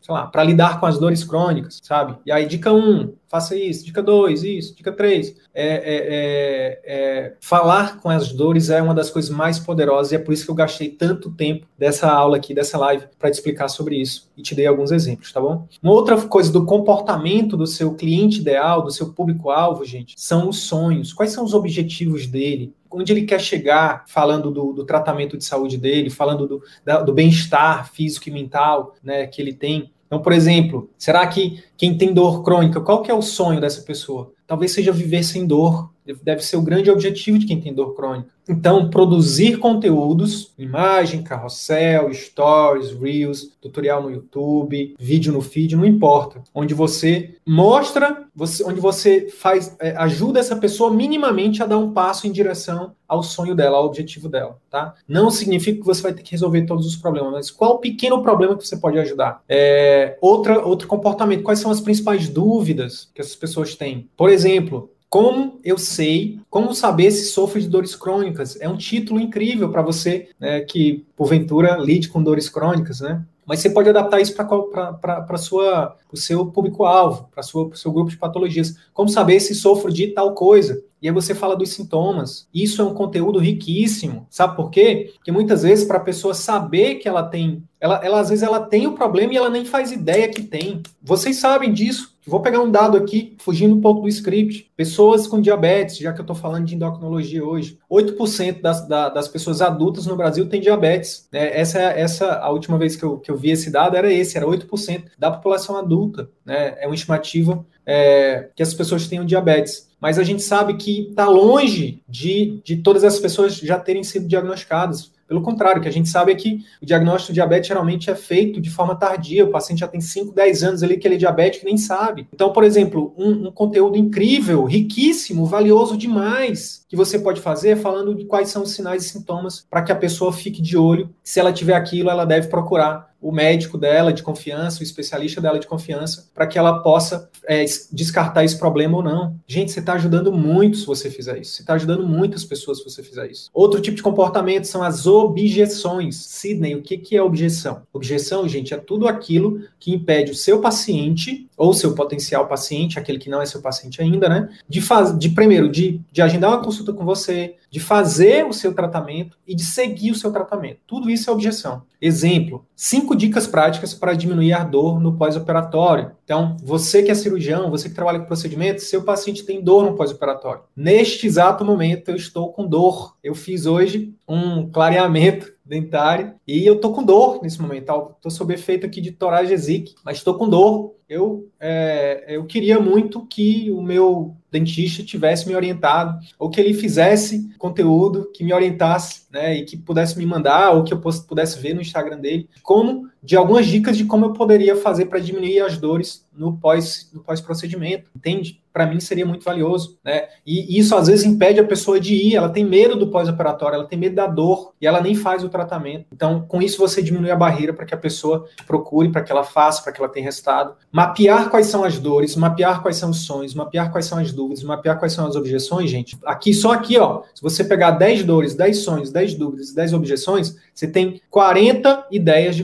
lidar com as dores crônicas, sabe? E aí, dica 1, um, faça isso, dica 2, isso, dica 3. É, é, é, é, falar com as dores é uma das coisas mais poderosas e é por isso que eu gastei tanto tempo dessa aula aqui, dessa live, para te explicar sobre isso e te dei alguns exemplos, tá bom? Uma outra coisa do comportamento do seu cliente ideal, do seu público-alvo, gente, são os sonhos. Quais são os objetivos dele? Onde ele quer chegar falando do, do tratamento de saúde dele, falando do, do bem-estar físico e mental né, que ele tem. Então, por exemplo, será que quem tem dor crônica, qual que é o sonho dessa pessoa? Talvez seja viver sem dor. Deve ser o grande objetivo de quem tem dor crônica. Então, produzir conteúdos, imagem, carrossel, stories, reels, tutorial no YouTube, vídeo no feed, não importa. Onde você mostra, você, onde você faz, é, ajuda essa pessoa minimamente a dar um passo em direção ao sonho dela, ao objetivo dela, tá? Não significa que você vai ter que resolver todos os problemas, mas qual o pequeno problema que você pode ajudar? É, outra, outro comportamento, quais são as principais dúvidas que essas pessoas têm? Por exemplo, como eu sei, como saber se sofro de dores crônicas? É um título incrível para você né, que, porventura, lide com dores crônicas, né? Mas você pode adaptar isso para o seu público-alvo, para o seu grupo de patologias. Como saber se sofro de tal coisa? E aí você fala dos sintomas. Isso é um conteúdo riquíssimo. Sabe por quê? Porque muitas vezes, para a pessoa saber que ela tem ela, ela às vezes ela tem o problema e ela nem faz ideia que tem. Vocês sabem disso. Vou pegar um dado aqui, fugindo um pouco do script. Pessoas com diabetes, já que eu estou falando de endocrinologia hoje, 8% das, das pessoas adultas no Brasil têm diabetes. Né? Essa, essa a última vez que eu, que eu vi esse dado era esse, era 8% da população adulta. Né? É uma estimativa é, que as pessoas tenham diabetes. Mas a gente sabe que está longe de, de todas as pessoas já terem sido diagnosticadas. Pelo contrário, o que a gente sabe é que o diagnóstico de diabetes geralmente é feito de forma tardia. O paciente já tem 5, 10 anos ali que ele é diabético e nem sabe. Então, por exemplo, um, um conteúdo incrível, riquíssimo, valioso demais, que você pode fazer falando de quais são os sinais e sintomas para que a pessoa fique de olho. Se ela tiver aquilo, ela deve procurar o médico dela de confiança, o especialista dela de confiança, para que ela possa é, descartar esse problema ou não. Gente, você está ajudando muito se você fizer isso. Você está ajudando muitas pessoas se você fizer isso. Outro tipo de comportamento são as objeções. Sidney, o que, que é objeção? Objeção, gente, é tudo aquilo que impede o seu paciente ou seu potencial paciente, aquele que não é seu paciente ainda, né? De, faz, de primeiro, de, de agendar uma consulta com você, de fazer o seu tratamento e de seguir o seu tratamento. Tudo isso é objeção. Exemplo, cinco dicas práticas para diminuir a dor no pós-operatório. Então, você que é cirurgião, você que trabalha com procedimentos, seu paciente tem dor no pós-operatório. Neste exato momento, eu estou com dor. Eu fiz hoje um clareamento dentário e eu tô com dor nesse momento. Estou sob efeito aqui de toragesic, mas estou com dor eu, é, eu queria muito que o meu dentista tivesse me orientado, ou que ele fizesse conteúdo que me orientasse, né, e que pudesse me mandar, ou que eu pudesse ver no Instagram dele, como de algumas dicas de como eu poderia fazer para diminuir as dores no pós no pós procedimento, entende? Para mim seria muito valioso, né? E isso às vezes impede a pessoa de ir, ela tem medo do pós-operatório, ela tem medo da dor e ela nem faz o tratamento. Então, com isso você diminui a barreira para que a pessoa procure, para que ela faça, para que ela tenha resultado. Mapear quais são as dores, mapear quais são os sonhos, mapear quais são as dúvidas, mapear quais são as objeções, gente. Aqui só aqui, ó, se você pegar 10 dores, 10 sonhos, 10 dúvidas, 10 objeções, você tem 40 ideias de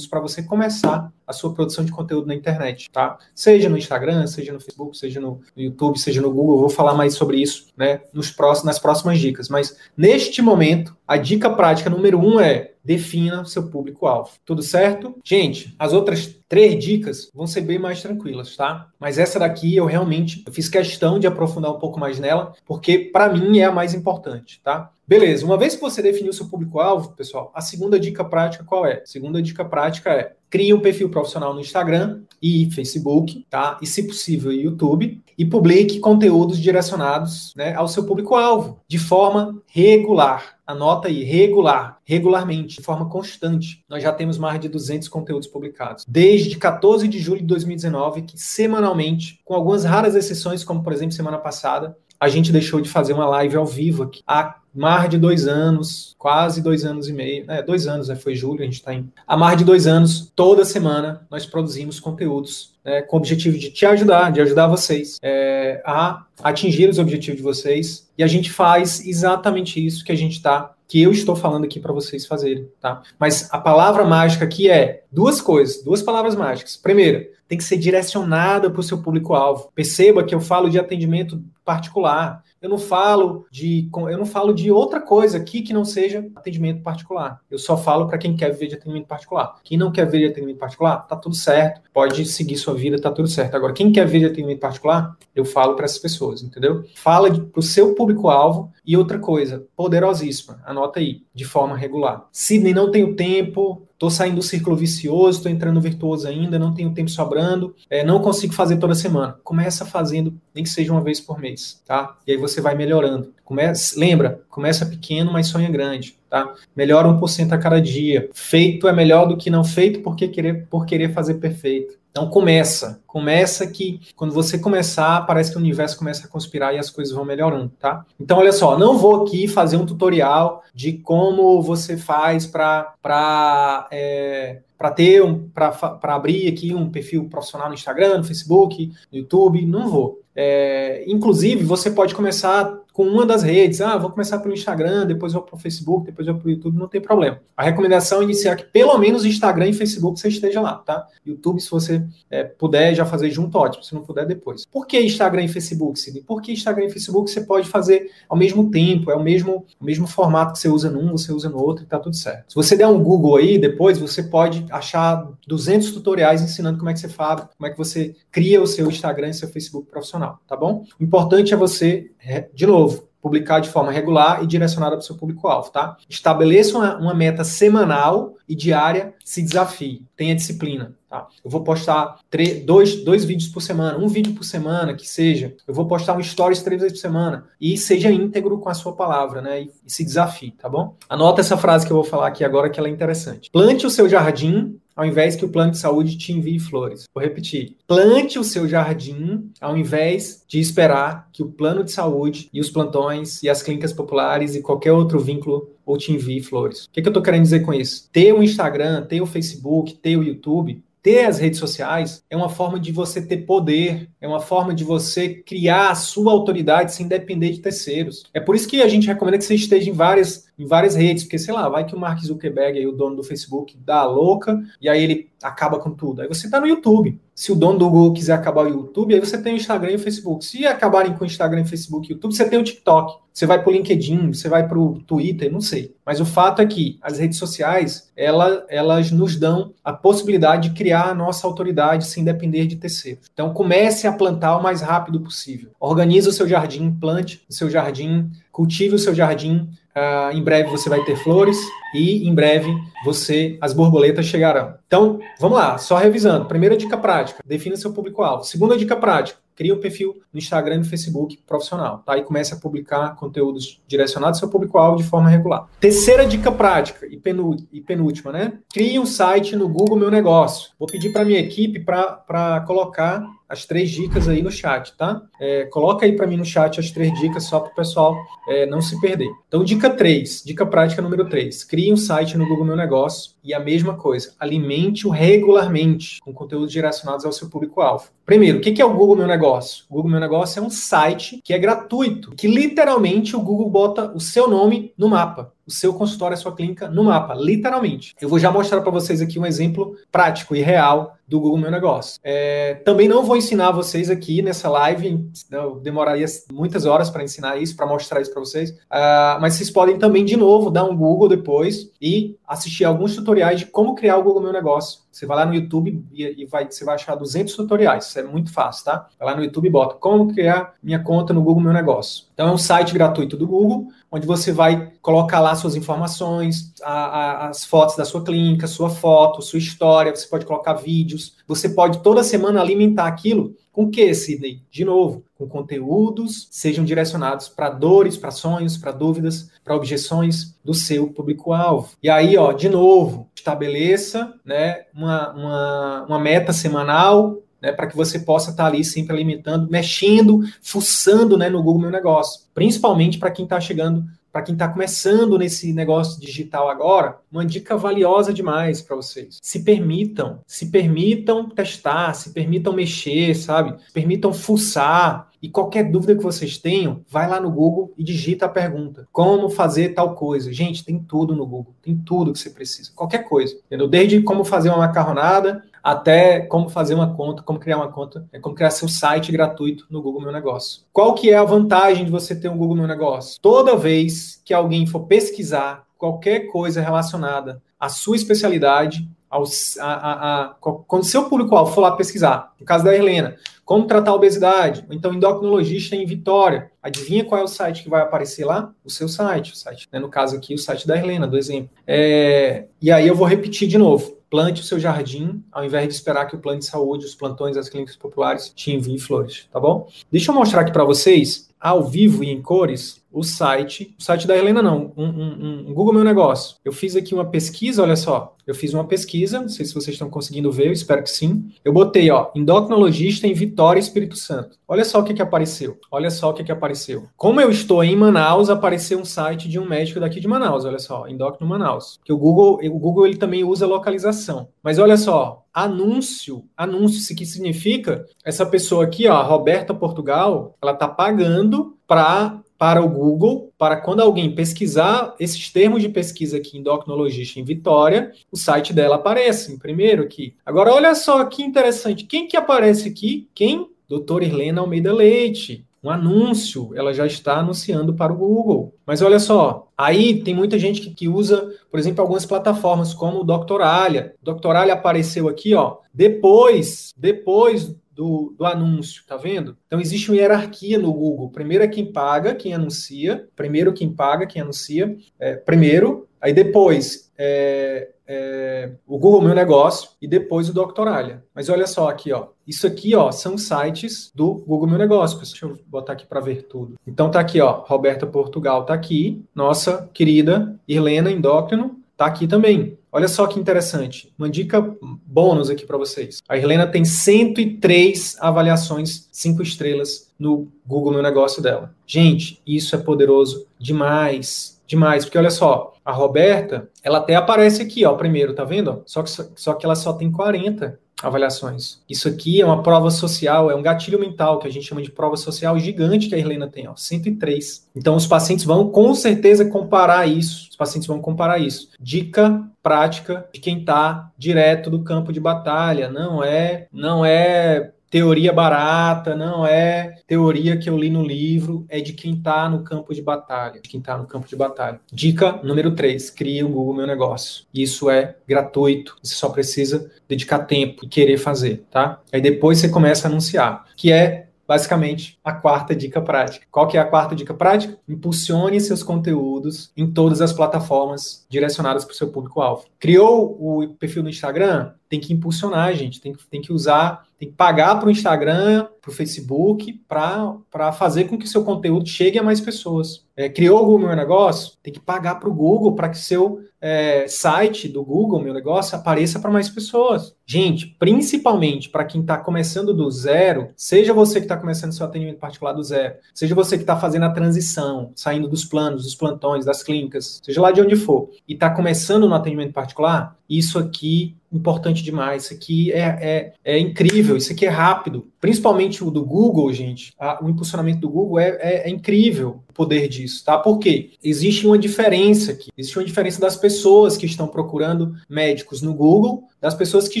para você começar a sua produção de conteúdo na internet, tá? Seja no Instagram, seja no Facebook, seja no YouTube, seja no Google, eu vou falar mais sobre isso, né, nos próximos, nas próximas dicas. Mas neste momento, a dica prática número um é defina seu público-alvo. Tudo certo? Gente, as outras três dicas vão ser bem mais tranquilas, tá? Mas essa daqui eu realmente fiz questão de aprofundar um pouco mais nela, porque para mim é a mais importante, tá? Beleza, uma vez que você definiu seu público-alvo, pessoal, a segunda dica prática qual é? A segunda dica prática é crie um perfil profissional no Instagram e Facebook, tá? E se possível, YouTube, e publique conteúdos direcionados né, ao seu público-alvo de forma regular. Anota aí, regular, regularmente, de forma constante. Nós já temos mais de 200 conteúdos publicados. Desde 14 de julho de 2019, que semanalmente, com algumas raras exceções, como por exemplo semana passada, a gente deixou de fazer uma live ao vivo aqui. Há mais de dois anos, quase dois anos e meio, é, dois anos, né, foi julho, a gente está em. Há mais de dois anos, toda semana, nós produzimos conteúdos né, com o objetivo de te ajudar, de ajudar vocês é, a atingir os objetivos de vocês. E a gente faz exatamente isso que a gente está, que eu estou falando aqui para vocês fazerem, tá? Mas a palavra mágica aqui é duas coisas, duas palavras mágicas. Primeira, tem que ser direcionada para o seu público-alvo. Perceba que eu falo de atendimento particular. Eu não falo de eu não falo de outra coisa aqui que não seja atendimento particular. Eu só falo para quem quer ver de atendimento particular. Quem não quer ver de atendimento particular, tá tudo certo. Pode seguir sua vida, tá tudo certo. Agora, quem quer ver de atendimento particular, eu falo para essas pessoas, entendeu? Fala para o seu público-alvo e outra coisa, poderosíssima, anota aí, de forma regular. Sidney, não tenho tempo, Estou saindo do círculo vicioso, estou entrando virtuoso ainda, não tenho tempo sobrando, é, não consigo fazer toda semana. Começa fazendo, nem que seja uma vez por mês, tá? E aí você vai melhorando. Começa, lembra, começa pequeno, mas sonha grande, tá? Melhora 1% a cada dia. Feito é melhor do que não feito porque querer, por querer fazer perfeito. Então começa, começa que quando você começar, parece que o universo começa a conspirar e as coisas vão melhorando, tá? Então olha só, não vou aqui fazer um tutorial de como você faz para é, para ter um, para abrir aqui um perfil profissional no Instagram, no Facebook, no YouTube, não vou. É, inclusive, você pode começar com uma das redes. Ah, vou começar pelo Instagram, depois vou para o Facebook, depois vou para o YouTube, não tem problema. A recomendação é iniciar que pelo menos Instagram e Facebook você esteja lá, tá? YouTube, se você é, puder, já fazer junto, ótimo. Se não puder, depois. Por que Instagram e Facebook, Sidney? Porque Instagram e Facebook você pode fazer ao mesmo tempo, é o mesmo, o mesmo formato que você usa num, você usa no outro e tá tudo certo. Se você der um Google aí, depois você pode achar 200 tutoriais ensinando como é que você faz, como é que você cria o seu Instagram e seu Facebook profissional, tá bom? O importante é você, de novo, publicar de forma regular e direcionada para o seu público-alvo, tá? Estabeleça uma, uma, meta semanal e diária, se desafie, tenha disciplina, tá? Eu vou postar três, dois, dois vídeos por semana, um vídeo por semana, que seja. Eu vou postar um stories três vezes por semana e seja íntegro com a sua palavra, né? E, e se desafie, tá bom? Anota essa frase que eu vou falar aqui agora, que ela é interessante. Plante o seu jardim ao invés que o plano de saúde te envie flores. Vou repetir. Plante o seu jardim ao invés de esperar que o plano de saúde e os plantões e as clínicas populares e qualquer outro vínculo ou te envie flores. O que, que eu estou querendo dizer com isso? Ter o Instagram, ter o Facebook, ter o YouTube ter as redes sociais é uma forma de você ter poder, é uma forma de você criar a sua autoridade sem depender de terceiros. É por isso que a gente recomenda que você esteja em várias, em várias redes, porque sei lá, vai que o Mark Zuckerberg, aí, o dono do Facebook, dá a louca e aí ele acaba com tudo. Aí você está no YouTube. Se o dono do Google quiser acabar o YouTube, aí você tem o Instagram e o Facebook. Se acabarem com o Instagram, Facebook e YouTube, você tem o TikTok. Você vai para o LinkedIn, você vai para o Twitter, não sei. Mas o fato é que as redes sociais, ela, elas nos dão a possibilidade de criar a nossa autoridade sem depender de terceiros. Então comece a plantar o mais rápido possível. Organize o seu jardim, plante o seu jardim, cultive o seu jardim, Uh, em breve você vai ter flores e em breve você as borboletas chegarão. Então, vamos lá, só revisando. Primeira dica prática: defina seu público-alvo. Segunda dica prática: cria um perfil no Instagram e no Facebook profissional, tá? E comece a publicar conteúdos direcionados ao seu público-alvo de forma regular. Terceira dica prática e, penúltima, né? Crie um site no Google Meu Negócio. Vou pedir para minha equipe para colocar as três dicas aí no chat, tá? É, coloca aí para mim no chat as três dicas só para o pessoal é, não se perder. Então, dica 3, dica prática número 3. Crie um site no Google Meu Negócio e a mesma coisa, alimente-o regularmente com conteúdos direcionados ao seu público-alvo. Primeiro, o que é o Google Meu Negócio? O Google Meu Negócio é um site que é gratuito, que literalmente o Google bota o seu nome no mapa o seu consultório, a sua clínica no mapa, literalmente. Eu vou já mostrar para vocês aqui um exemplo prático e real do Google Meu Negócio. É, também não vou ensinar vocês aqui nessa live, eu demoraria muitas horas para ensinar isso, para mostrar isso para vocês, uh, mas vocês podem também, de novo, dar um Google depois e assistir alguns tutoriais de como criar o Google Meu Negócio. Você vai lá no YouTube e, e vai, você vai achar 200 tutoriais, isso é muito fácil, tá? Vai lá no YouTube e bota como criar minha conta no Google Meu Negócio. Então é um site gratuito do Google, onde você vai colocar lá suas informações, a, a, as fotos da sua clínica, sua foto, sua história, você pode colocar vídeos, você pode toda semana alimentar aquilo com o que, Sidney? De novo, com conteúdos sejam direcionados para dores, para sonhos, para dúvidas, para objeções do seu público-alvo. E aí, ó, de novo, estabeleça né, uma, uma, uma meta semanal, né, para que você possa estar tá ali sempre alimentando, mexendo, fuçando né, no Google Meu Negócio. Principalmente para quem está chegando, para quem está começando nesse negócio digital agora, uma dica valiosa demais para vocês. Se permitam, se permitam testar, se permitam mexer, sabe? Se permitam fuçar. E qualquer dúvida que vocês tenham, vai lá no Google e digita a pergunta: como fazer tal coisa? Gente, tem tudo no Google, tem tudo que você precisa, qualquer coisa. Entendeu? Desde como fazer uma macarronada até como fazer uma conta, como criar uma conta, é como criar seu site gratuito no Google Meu Negócio. Qual que é a vantagem de você ter um Google Meu Negócio? Toda vez que alguém for pesquisar qualquer coisa relacionada à sua especialidade, aos, a, a, a, quando seu público-alvo for lá pesquisar, no caso da Helena, como tratar a obesidade, ou então endocrinologista em Vitória, adivinha qual é o site que vai aparecer lá? O seu site, o site, né? no caso aqui, o site da Helena, do exemplo. É, e aí eu vou repetir de novo plante o seu jardim, ao invés de esperar que o plano de saúde, os plantões, as clínicas populares te enviem flores, tá bom? Deixa eu mostrar aqui para vocês, ao vivo e em cores, o site, o site da Helena não, um, um, um, Google Meu Negócio. Eu fiz aqui uma pesquisa, olha só, eu fiz uma pesquisa, não sei se vocês estão conseguindo ver, eu espero que sim. Eu botei, ó, endocrinologista em Vitória, Espírito Santo. Olha só o que que apareceu, olha só o que que apareceu. Como eu estou em Manaus, apareceu um site de um médico daqui de Manaus, olha só, endócrino Manaus. Que o Google, o Google ele também usa localização. Mas olha só, anúncio, anúncio, isso que significa essa pessoa aqui, ó, Roberta Portugal, ela tá pagando para para o Google, para quando alguém pesquisar esses termos de pesquisa aqui endocrinologista em Vitória, o site dela aparece em primeiro aqui. Agora, olha só que interessante. Quem que aparece aqui? Quem? Doutora Irlena Almeida Leite um anúncio, ela já está anunciando para o Google. Mas olha só, aí tem muita gente que, que usa, por exemplo, algumas plataformas como o Doctoralia. Doctoralia apareceu aqui, ó, depois, depois do, do, anúncio, tá vendo? Então existe uma hierarquia no Google. Primeiro é quem paga, quem anuncia. Primeiro quem paga, quem anuncia. É, primeiro, aí depois é, é, o Google Meu Negócio e depois o Doctoralia. Mas olha só aqui, ó. Isso aqui, ó, são sites do Google Meu Negócio. Deixa eu botar aqui para ver tudo. Então tá aqui, ó. Roberta Portugal tá aqui. Nossa querida Irlena Endócrino tá aqui também. Olha só que interessante. Uma dica bônus aqui para vocês. A Irlena tem 103 avaliações 5 estrelas no Google Meu Negócio dela. Gente, isso é poderoso demais. Demais. Porque olha só, a Roberta, ela até aparece aqui, ó, primeiro, tá vendo? Só que, só que ela só tem 40 avaliações. Isso aqui é uma prova social, é um gatilho mental que a gente chama de prova social gigante que a Helena tem, ó, 103. Então os pacientes vão com certeza comparar isso. Os pacientes vão comparar isso. Dica prática de quem está direto do campo de batalha, não é, não é teoria barata, não é teoria que eu li no livro, é de quem está no campo de batalha, de quem está no campo de batalha. Dica número 3, crie o Google Meu Negócio. Isso é gratuito, você só precisa dedicar tempo e querer fazer, tá? Aí depois você começa a anunciar, que é basicamente a quarta dica prática. Qual que é a quarta dica prática? Impulsione seus conteúdos em todas as plataformas direcionadas para o seu público-alvo. Criou o perfil no Instagram? Tem que impulsionar, gente. Tem, tem que usar, tem que pagar para o Instagram, para o Facebook, para fazer com que seu conteúdo chegue a mais pessoas. É, criou o Meu Negócio? Tem que pagar para o Google para que seu é, site do Google Meu Negócio apareça para mais pessoas. Gente, principalmente para quem está começando do zero, seja você que está começando seu atendimento particular do zero, seja você que está fazendo a transição, saindo dos planos, dos plantões, das clínicas, seja lá de onde for, e está começando no atendimento particular, isso aqui importante demais. Isso aqui é, é, é, incrível, isso aqui é rápido. Principalmente o do Google, gente. A, o impulsionamento do Google é, é, é, incrível o poder disso, tá? Por quê? Existe uma diferença aqui. Existe uma diferença das pessoas que estão procurando médicos no Google, das pessoas que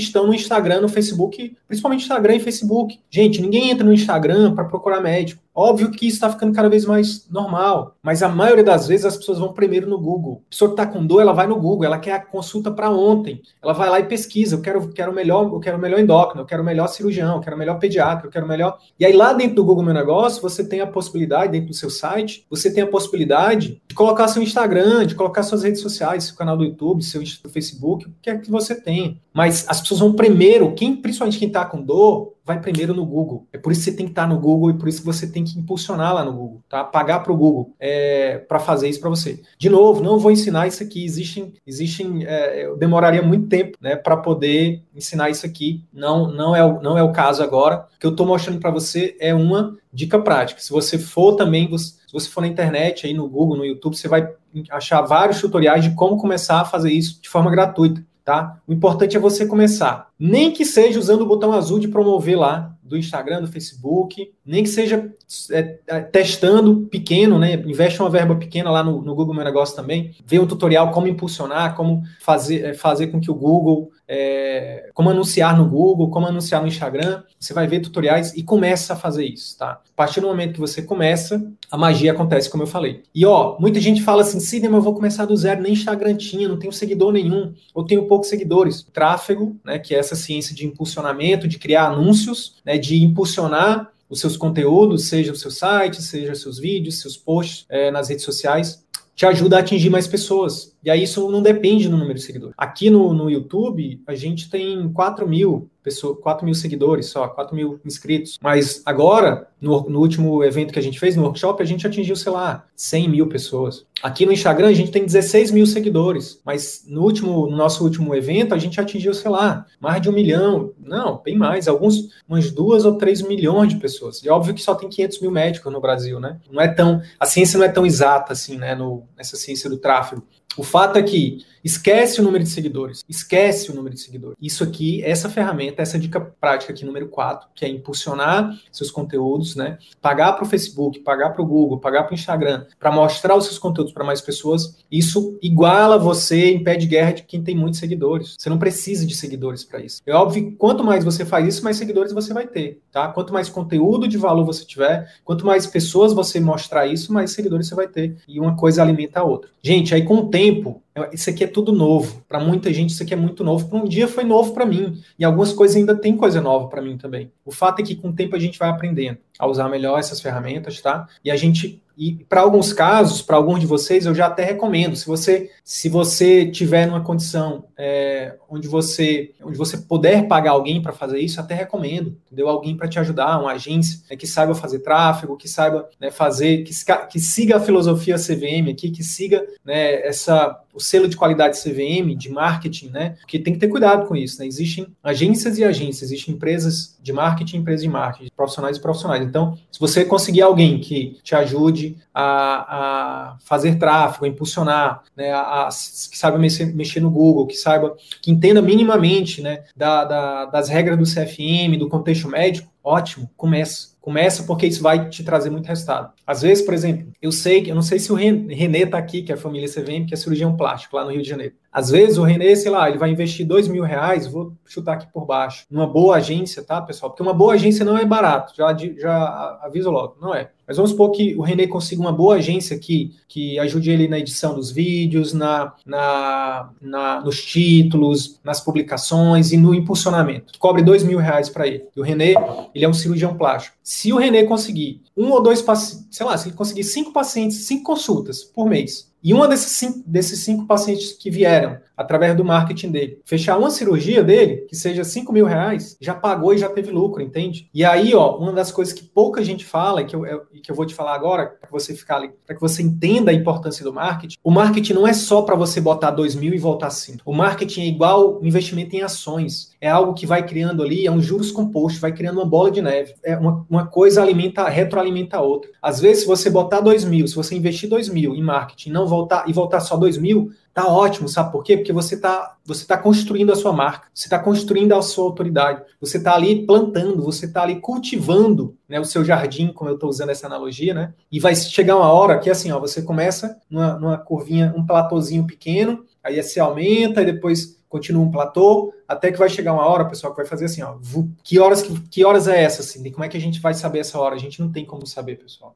estão no Instagram, no Facebook, principalmente Instagram e Facebook. Gente, ninguém entra no Instagram para procurar médico. Óbvio que isso está ficando cada vez mais normal, mas a maioria das vezes as pessoas vão primeiro no Google. A pessoa que está com dor, ela vai no Google, ela quer a consulta para ontem. Ela vai lá e pesquisa, eu quero, quero melhor, eu quero melhor endócrino, eu quero melhor cirurgião, eu quero melhor pediatra, eu quero melhor. E aí lá dentro do Google Meu Negócio, você tem a possibilidade, dentro do seu site, você tem a possibilidade de colocar seu Instagram, de colocar suas redes sociais, seu canal do YouTube, seu Facebook, o que é que você tem. Mas as pessoas vão primeiro, quem, principalmente quem está com dor, vai primeiro no Google. É por isso que você tem que estar no Google e por isso que você tem que impulsionar lá no Google, tá? Pagar para o Google é, para fazer isso para você. De novo, não vou ensinar isso aqui. Existem, existem, é, eu demoraria muito tempo, né, para poder ensinar isso aqui. Não, não é, o, não é o caso agora. O que eu estou mostrando para você é uma dica prática. Se você for também, se você for na internet aí no Google, no YouTube, você vai achar vários tutoriais de como começar a fazer isso de forma gratuita tá? O importante é você começar. Nem que seja usando o botão azul de promover lá do Instagram, do Facebook, nem que seja é, é, testando pequeno, né? Investe uma verba pequena lá no, no, Google Meu Negócio também, vê um tutorial como impulsionar, como fazer, é, fazer com que o Google, é, como anunciar no Google, como anunciar no Instagram. Você vai ver tutoriais e começa a fazer isso, tá? A partir do momento que você começa, a magia acontece, como eu falei. E ó, muita gente fala assim, Sidney, mas eu vou começar do zero, nem Instagram tinha, não tenho seguidor nenhum, ou tenho poucos seguidores. Tráfego, né? Que é essa ciência de impulsionamento, de criar anúncios, né? De impulsionar os seus conteúdos, seja o seu site, seja seus vídeos, seus posts é, nas redes sociais, te ajuda a atingir mais pessoas. E aí isso não depende do número de seguidores. Aqui no, no YouTube, a gente tem 4 mil pessoas, 4 mil seguidores só, 4 mil inscritos. Mas agora, no, no, último evento que a gente fez, no workshop, a gente atingiu, sei lá, 100 mil pessoas. Aqui no Instagram, a gente tem 16 mil seguidores. Mas no último, no nosso último evento, a gente atingiu, sei lá, mais de um milhão. Não, bem mais. Alguns, umas duas ou três milhões de pessoas. E óbvio que só tem 500 mil médicos no Brasil, né? Não é tão, a ciência não é tão exata assim, né, no, nessa ciência do tráfego. O fato é que Esquece o número de seguidores. Esquece o número de seguidores. Isso aqui, essa ferramenta, essa dica prática aqui, número 4, que é impulsionar seus conteúdos, né? Pagar para o Facebook, pagar para o Google, pagar para o Instagram, para mostrar os seus conteúdos para mais pessoas. Isso iguala você em pé de guerra de quem tem muitos seguidores. Você não precisa de seguidores para isso. É óbvio que quanto mais você faz isso, mais seguidores você vai ter, tá? Quanto mais conteúdo de valor você tiver, quanto mais pessoas você mostrar isso, mais seguidores você vai ter. E uma coisa alimenta a outra. Gente, aí com o tempo, isso aqui é tudo novo. Para muita gente, isso aqui é muito novo. Para um dia foi novo para mim. E algumas coisas ainda tem coisa nova para mim também. O fato é que com o tempo a gente vai aprendendo a usar melhor essas ferramentas, tá? E a gente e para alguns casos, para alguns de vocês, eu já até recomendo. Se você se você tiver numa condição é, onde você onde você puder pagar alguém para fazer isso, até recomendo. Entendeu? Alguém para te ajudar, uma agência né, que saiba fazer tráfego, que saiba né, fazer, que, que siga a filosofia CVM aqui, que siga né, essa o selo de qualidade CVM, de marketing, né? Porque tem que ter cuidado com isso, né? Existem agências e agências, existem empresas de marketing, empresas de marketing, profissionais e profissionais. Então, se você conseguir alguém que te ajude a, a fazer tráfego, a impulsionar, né, a, a, que saiba mexer, no Google, que saiba, que entenda minimamente né, da, da, das regras do CFM, do contexto médico, ótimo, começa. Começa porque isso vai te trazer muito resultado. Às vezes, por exemplo, eu sei que, eu não sei se o Renê está aqui, que é a família CVM, que é cirurgião plástico lá no Rio de Janeiro. Às vezes o Renê, sei lá, ele vai investir dois mil reais, vou chutar aqui por baixo, numa boa agência, tá, pessoal? Porque uma boa agência não é barato, já, já aviso logo, não é. Mas vamos supor que o Renê consiga uma boa agência aqui, que ajude ele na edição dos vídeos, na, na, na nos títulos, nas publicações e no impulsionamento. Cobre dois mil reais para ele. E o Renê, ele é um cirurgião plástico. Se o Renê conseguir um ou dois pacientes, sei lá, se ele conseguir cinco pacientes, cinco consultas por mês, e uma desses cinco, desses cinco pacientes que vieram através do marketing dele, fechar uma cirurgia dele, que seja 5 mil reais, já pagou e já teve lucro, entende? E aí, ó, uma das coisas que pouca gente fala, e que eu, e que eu vou te falar agora, para você ficar ali, para que você entenda a importância do marketing, o marketing não é só para você botar 2 mil e voltar 5. O marketing é igual investimento em ações. É algo que vai criando ali, é um juros composto, vai criando uma bola de neve. É uma, uma coisa alimenta, retroalimenta a outra. Às vezes, se você botar 2 mil, se você investir 2 mil em marketing não voltar e voltar só 2 mil, tá ótimo, sabe por quê? Porque você tá, você tá construindo a sua marca, você está construindo a sua autoridade, você está ali plantando, você está ali cultivando né, o seu jardim, como eu estou usando essa analogia, né? E vai chegar uma hora que assim, ó, você começa numa, numa curvinha, um platôzinho pequeno, aí se aumenta e depois continua um platô, até que vai chegar uma hora, pessoal, que vai fazer assim, ó, que horas que, que horas é essa assim? Como é que a gente vai saber essa hora? A gente não tem como saber, pessoal.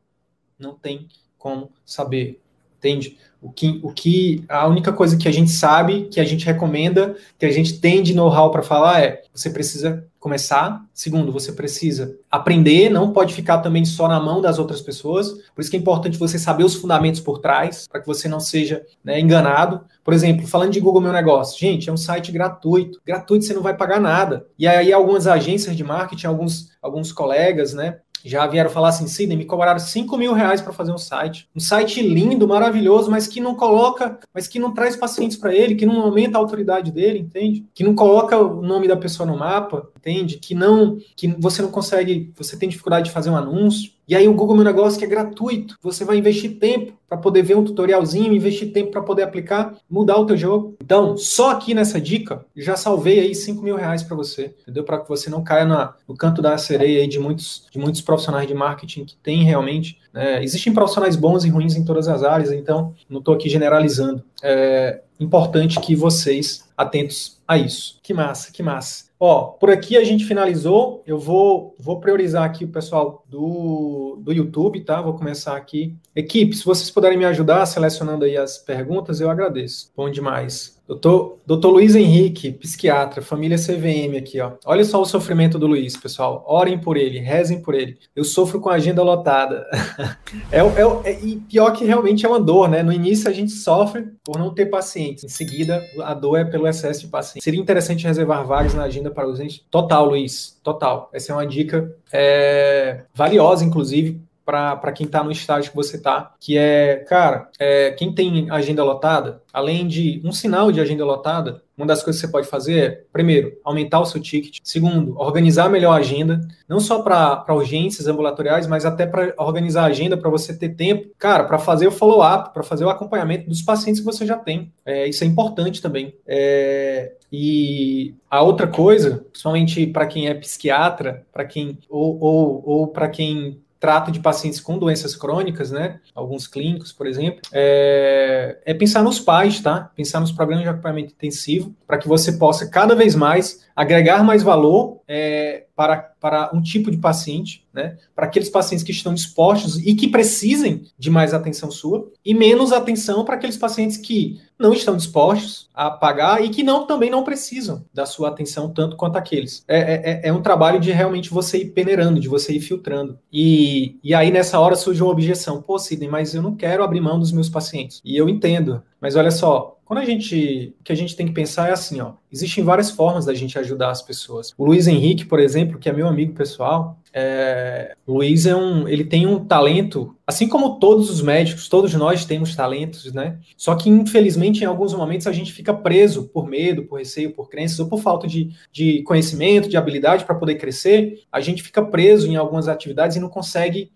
Não tem como saber. Entende? O que, o que a única coisa que a gente sabe, que a gente recomenda, que a gente tem de know-how para falar é: você precisa começar. Segundo, você precisa aprender, não pode ficar também só na mão das outras pessoas. Por isso que é importante você saber os fundamentos por trás, para que você não seja né, enganado. Por exemplo, falando de Google Meu Negócio, gente, é um site gratuito. Gratuito, você não vai pagar nada. E aí, algumas agências de marketing, alguns, alguns colegas, né, já vieram falar assim, Sidney, me cobraram 5 mil reais para fazer um site. Um site lindo, maravilhoso, mas que não coloca, mas que não traz pacientes para ele, que não aumenta a autoridade dele, entende? Que não coloca o nome da pessoa no mapa, entende? Que não, que você não consegue, você tem dificuldade de fazer um anúncio. E aí o Google Meu Negócio que é gratuito, você vai investir tempo para poder ver um tutorialzinho, investir tempo para poder aplicar, mudar o teu jogo. Então, só aqui nessa dica, já salvei aí 5 mil reais para você, entendeu? Para que você não caia na, no canto da sereia aí de muitos, de muitos profissionais de marketing que tem realmente. Né? Existem profissionais bons e ruins em todas as áreas, então não estou aqui generalizando. É importante que vocês atentos a isso. Que massa, que massa. Ó, por aqui a gente finalizou. Eu vou, vou priorizar aqui o pessoal do, do YouTube, tá? Vou começar aqui. Equipe, se vocês puderem me ajudar selecionando aí as perguntas, eu agradeço. Bom demais. Doutor, doutor Luiz Henrique, psiquiatra, família CVM aqui, ó. Olha só o sofrimento do Luiz, pessoal. Orem por ele, rezem por ele. Eu sofro com a agenda lotada. é, é, é, e pior que realmente é uma dor, né? No início a gente sofre por não ter pacientes. Em seguida, a dor é pelo excesso de pacientes. Seria interessante reservar vagas na agenda para os entes? Total, Luiz. Total. Essa é uma dica é, valiosa, inclusive, para quem está no estágio que você está, que é, cara, é, quem tem agenda lotada, além de um sinal de agenda lotada, uma das coisas que você pode fazer é, primeiro, aumentar o seu ticket. Segundo, organizar melhor a agenda, não só para urgências ambulatoriais, mas até para organizar a agenda para você ter tempo, cara, para fazer o follow-up, para fazer o acompanhamento dos pacientes que você já tem. É, isso é importante também. É, e a outra coisa, principalmente para quem é psiquiatra, para quem ou, ou, ou para quem trata de pacientes com doenças crônicas, né? Alguns clínicos, por exemplo, é, é pensar nos pais, tá? Pensar nos programas de acompanhamento intensivo, para que você possa cada vez mais agregar mais valor é, para, para um tipo de paciente, né? Para aqueles pacientes que estão dispostos e que precisem de mais atenção sua, e menos atenção para aqueles pacientes que não estão dispostos a pagar e que não também não precisam da sua atenção tanto quanto aqueles. É, é, é, é um trabalho de realmente você ir peneirando, de você ir filtrando. E, e aí nessa hora surge uma objeção. Pô, Sidney, mas eu não quero abrir mão dos meus pacientes. E eu entendo. Mas olha só, quando a gente, o que a gente tem que pensar é assim, ó, existem várias formas da gente ajudar as pessoas. O Luiz Henrique, por exemplo, que é meu amigo pessoal, é, Luiz é um, ele tem um talento, assim como todos os médicos, todos nós temos talentos, né? Só que infelizmente em alguns momentos a gente fica preso por medo, por receio, por crenças ou por falta de, de conhecimento, de habilidade para poder crescer. A gente fica preso em algumas atividades e não consegue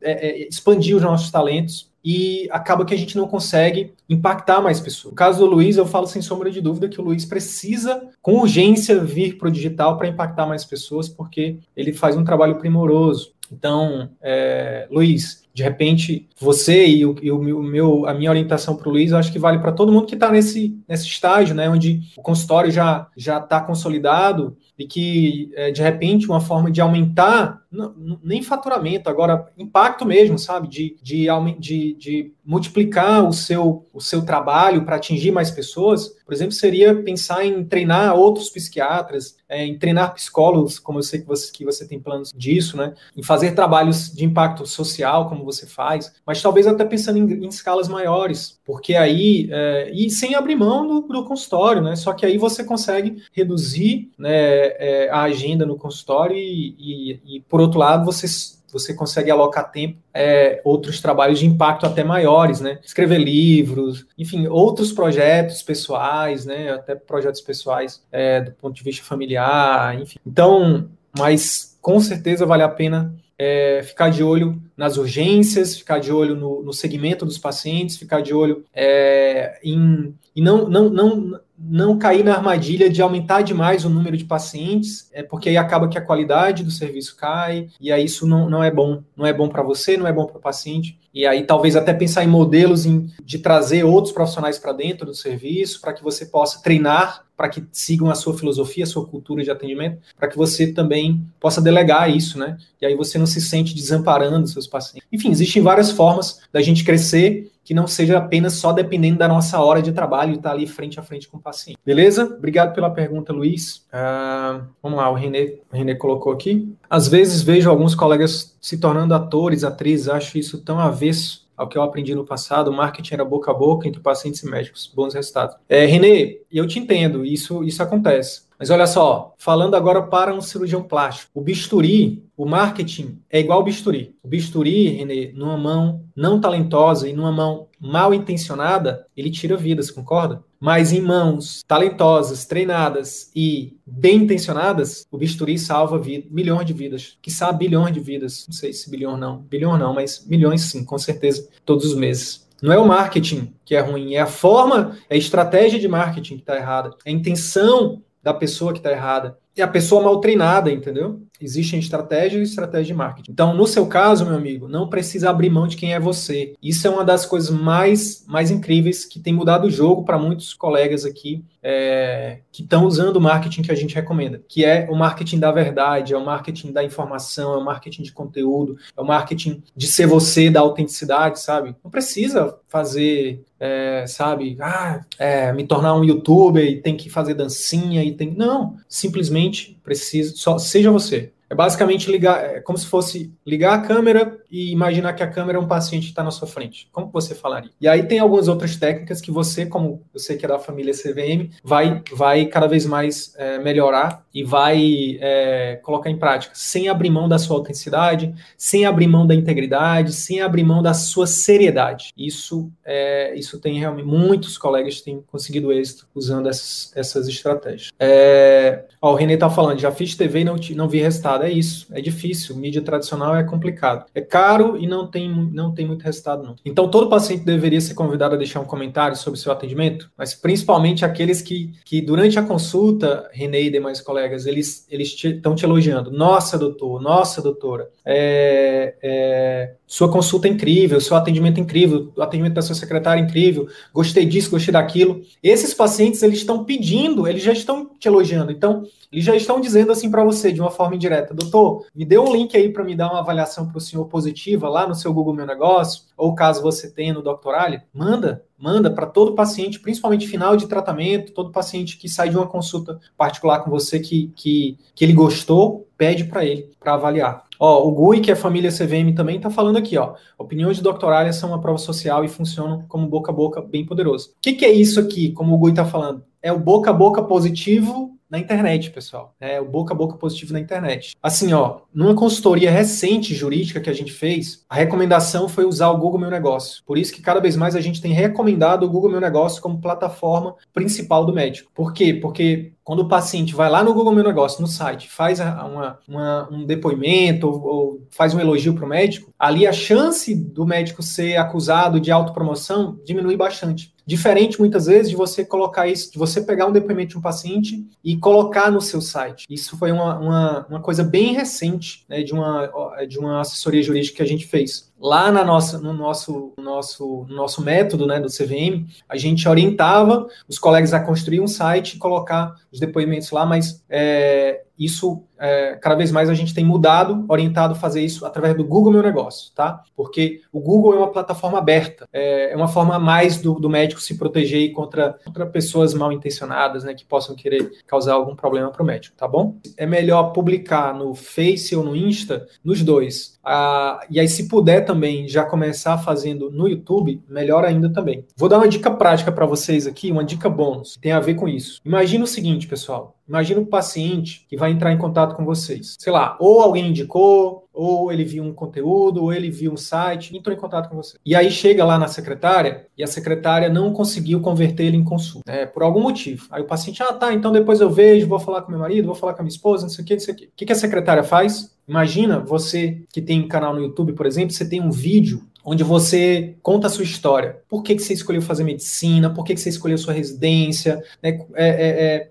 é, é, expandir os nossos talentos e acaba que a gente não consegue impactar mais pessoas. No caso do Luiz, eu falo sem sombra de dúvida que o Luiz precisa, com urgência, vir para o digital para impactar mais pessoas, porque ele faz um trabalho primoroso. Então, é, Luiz, de repente, você e, o, e o meu, a minha orientação para o Luiz, eu acho que vale para todo mundo que está nesse, nesse estágio, né, onde o consultório já está consolidado e que, é, de repente, uma forma de aumentar, não, nem faturamento, agora impacto mesmo, sabe, de, de, de, de multiplicar o seu, o seu trabalho para atingir mais pessoas, por exemplo, seria pensar em treinar outros psiquiatras, é, em treinar psicólogos, como eu sei que você, que você tem planos disso, né, em fazer trabalhos de impacto social, como você faz, mas talvez até pensando em, em escalas maiores, porque aí, é, e sem abrir mão do, do, consultório, né? Só que aí você consegue reduzir né, é, a agenda no consultório e, e, e, por outro lado, você você consegue alocar tempo é, outros trabalhos de impacto até maiores, né? Escrever livros, enfim, outros projetos pessoais, né? Até projetos pessoais é, do ponto de vista familiar, enfim. Então, mas com certeza vale a pena é, ficar de olho nas urgências, ficar de olho no, no segmento dos pacientes, ficar de olho é, em e não, não, não, não cair na armadilha de aumentar demais o número de pacientes, é porque aí acaba que a qualidade do serviço cai, e aí isso não, não é bom. Não é bom para você, não é bom para o paciente. E aí talvez até pensar em modelos em, de trazer outros profissionais para dentro do serviço, para que você possa treinar, para que sigam a sua filosofia, a sua cultura de atendimento, para que você também possa delegar isso, né? E aí você não se sente desamparando seus pacientes. Enfim, existem várias formas da gente crescer que não seja apenas só dependendo da nossa hora de trabalho e estar tá ali frente a frente com o paciente. Beleza? Obrigado pela pergunta, Luiz. Uh, vamos lá, o René, o René colocou aqui. Às vezes vejo alguns colegas se tornando atores, atrizes, acho isso tão avesso ao que eu aprendi no passado, o marketing era boca a boca entre pacientes e médicos, bons resultados. É, Renê, eu te entendo, isso, isso acontece. Mas olha só, falando agora para um cirurgião plástico, o bisturi, o marketing é igual ao bisturi. O bisturi, Renê, numa mão não talentosa e numa mão mal intencionada, ele tira vidas, concorda? Mas em mãos talentosas, treinadas e bem intencionadas, o bisturi salva milhões de vidas, que sabe bilhões de vidas. Não sei se bilhão não, bilhão não, mas milhões sim, com certeza, todos os meses. Não é o marketing que é ruim, é a forma, é a estratégia de marketing que está errada, é a intenção da pessoa que está errada. É a pessoa mal treinada, entendeu? Existem estratégias e estratégias de marketing. Então, no seu caso, meu amigo, não precisa abrir mão de quem é você. Isso é uma das coisas mais, mais incríveis que tem mudado o jogo para muitos colegas aqui é, que estão usando o marketing que a gente recomenda, que é o marketing da verdade, é o marketing da informação, é o marketing de conteúdo, é o marketing de ser você, da autenticidade, sabe? Não precisa fazer, é, sabe, ah, é, me tornar um youtuber e tem que fazer dancinha e tem. Não, simplesmente precisa, só seja você. É basicamente ligar, é como se fosse ligar a câmera e imaginar que a câmera é um paciente que está na sua frente. Como você falaria? E aí tem algumas outras técnicas que você, como você que é da família CVM, vai, vai cada vez mais é, melhorar e vai é, colocar em prática, sem abrir mão da sua autenticidade, sem abrir mão da integridade, sem abrir mão da sua seriedade. Isso, é, isso tem realmente muitos colegas têm conseguido êxito usando essas, essas estratégias. É, ó, o Renê está falando, já fiz TV e não, não vi resultado. É isso, é difícil. Mídia tradicional é complicado. É caro e não tem, não tem muito resultado, não. Então, todo paciente deveria ser convidado a deixar um comentário sobre seu atendimento, mas principalmente aqueles que, que durante a consulta, Renê e demais colegas, eles estão te, te, elogiando. Nossa, doutor, nossa, doutora, é, é, sua consulta é incrível, seu atendimento é incrível, o atendimento da sua secretária é incrível, gostei disso, gostei daquilo. Esses pacientes, eles estão pedindo, eles já estão te elogiando. Então, eles já estão dizendo assim para você, de uma forma indireta, doutor, me dê um link aí para me dar uma avaliação para o senhor positiva lá no seu Google Meu Negócio, ou caso você tenha no Doctorale, manda, manda para todo paciente, principalmente final de tratamento, todo paciente que sai de uma consulta particular com você que, que, que ele gostou, pede para ele, para avaliar. Ó, o GUI, que é família CVM, também está falando aqui, ó. Opiniões de doctorália são uma prova social e funcionam como boca a boca bem poderoso. O que, que é isso aqui, como o GUI está falando? É o boca a boca positivo na internet, pessoal. É o boca a boca positivo na internet. Assim, ó, numa consultoria recente jurídica que a gente fez, a recomendação foi usar o Google Meu Negócio. Por isso que cada vez mais a gente tem recomendado o Google Meu Negócio como plataforma principal do médico. Por quê? Porque quando o paciente vai lá no Google Meu Negócio, no site, faz uma, uma, um depoimento ou, ou, faz um elogio para o médico, ali a chance do médico ser acusado de autopromoção diminui bastante. Diferente, muitas vezes, de você colocar isso, de você pegar um depoimento de um paciente e colocar no seu site. Isso foi uma, uma, uma coisa bem recente né, de, uma, de uma assessoria jurídica que a gente fez lá na nossa, no nosso, nosso, nosso método né, do CVM, a gente orientava os colegas a construir um site e colocar os depoimentos lá, mas é, isso é, cada vez mais a gente tem mudado, orientado a fazer isso através do Google Meu Negócio, tá? Porque o Google é uma plataforma aberta, é, é uma forma a mais do, do, médico se proteger contra, contra pessoas mal intencionadas, né, que possam querer causar algum problema para o médico, tá bom? É melhor publicar no Face ou no Insta, nos dois. Ah, e aí, se puder também já começar fazendo no YouTube, melhor ainda também. Vou dar uma dica prática para vocês aqui, uma dica bônus, tem a ver com isso. Imagina o seguinte, pessoal. Imagina o paciente que vai entrar em contato com vocês. Sei lá, ou alguém indicou, ou ele viu um conteúdo, ou ele viu um site, entrou em contato com você. E aí chega lá na secretária e a secretária não conseguiu converter ele em consulta, né, por algum motivo. Aí o paciente, ah, tá, então depois eu vejo, vou falar com meu marido, vou falar com a minha esposa, não sei o que, não sei o que. O que a secretária faz? Imagina você que tem um canal no YouTube, por exemplo, você tem um vídeo onde você conta a sua história. Por que, que você escolheu fazer medicina? Por que, que você escolheu sua residência? Né? É, é, é,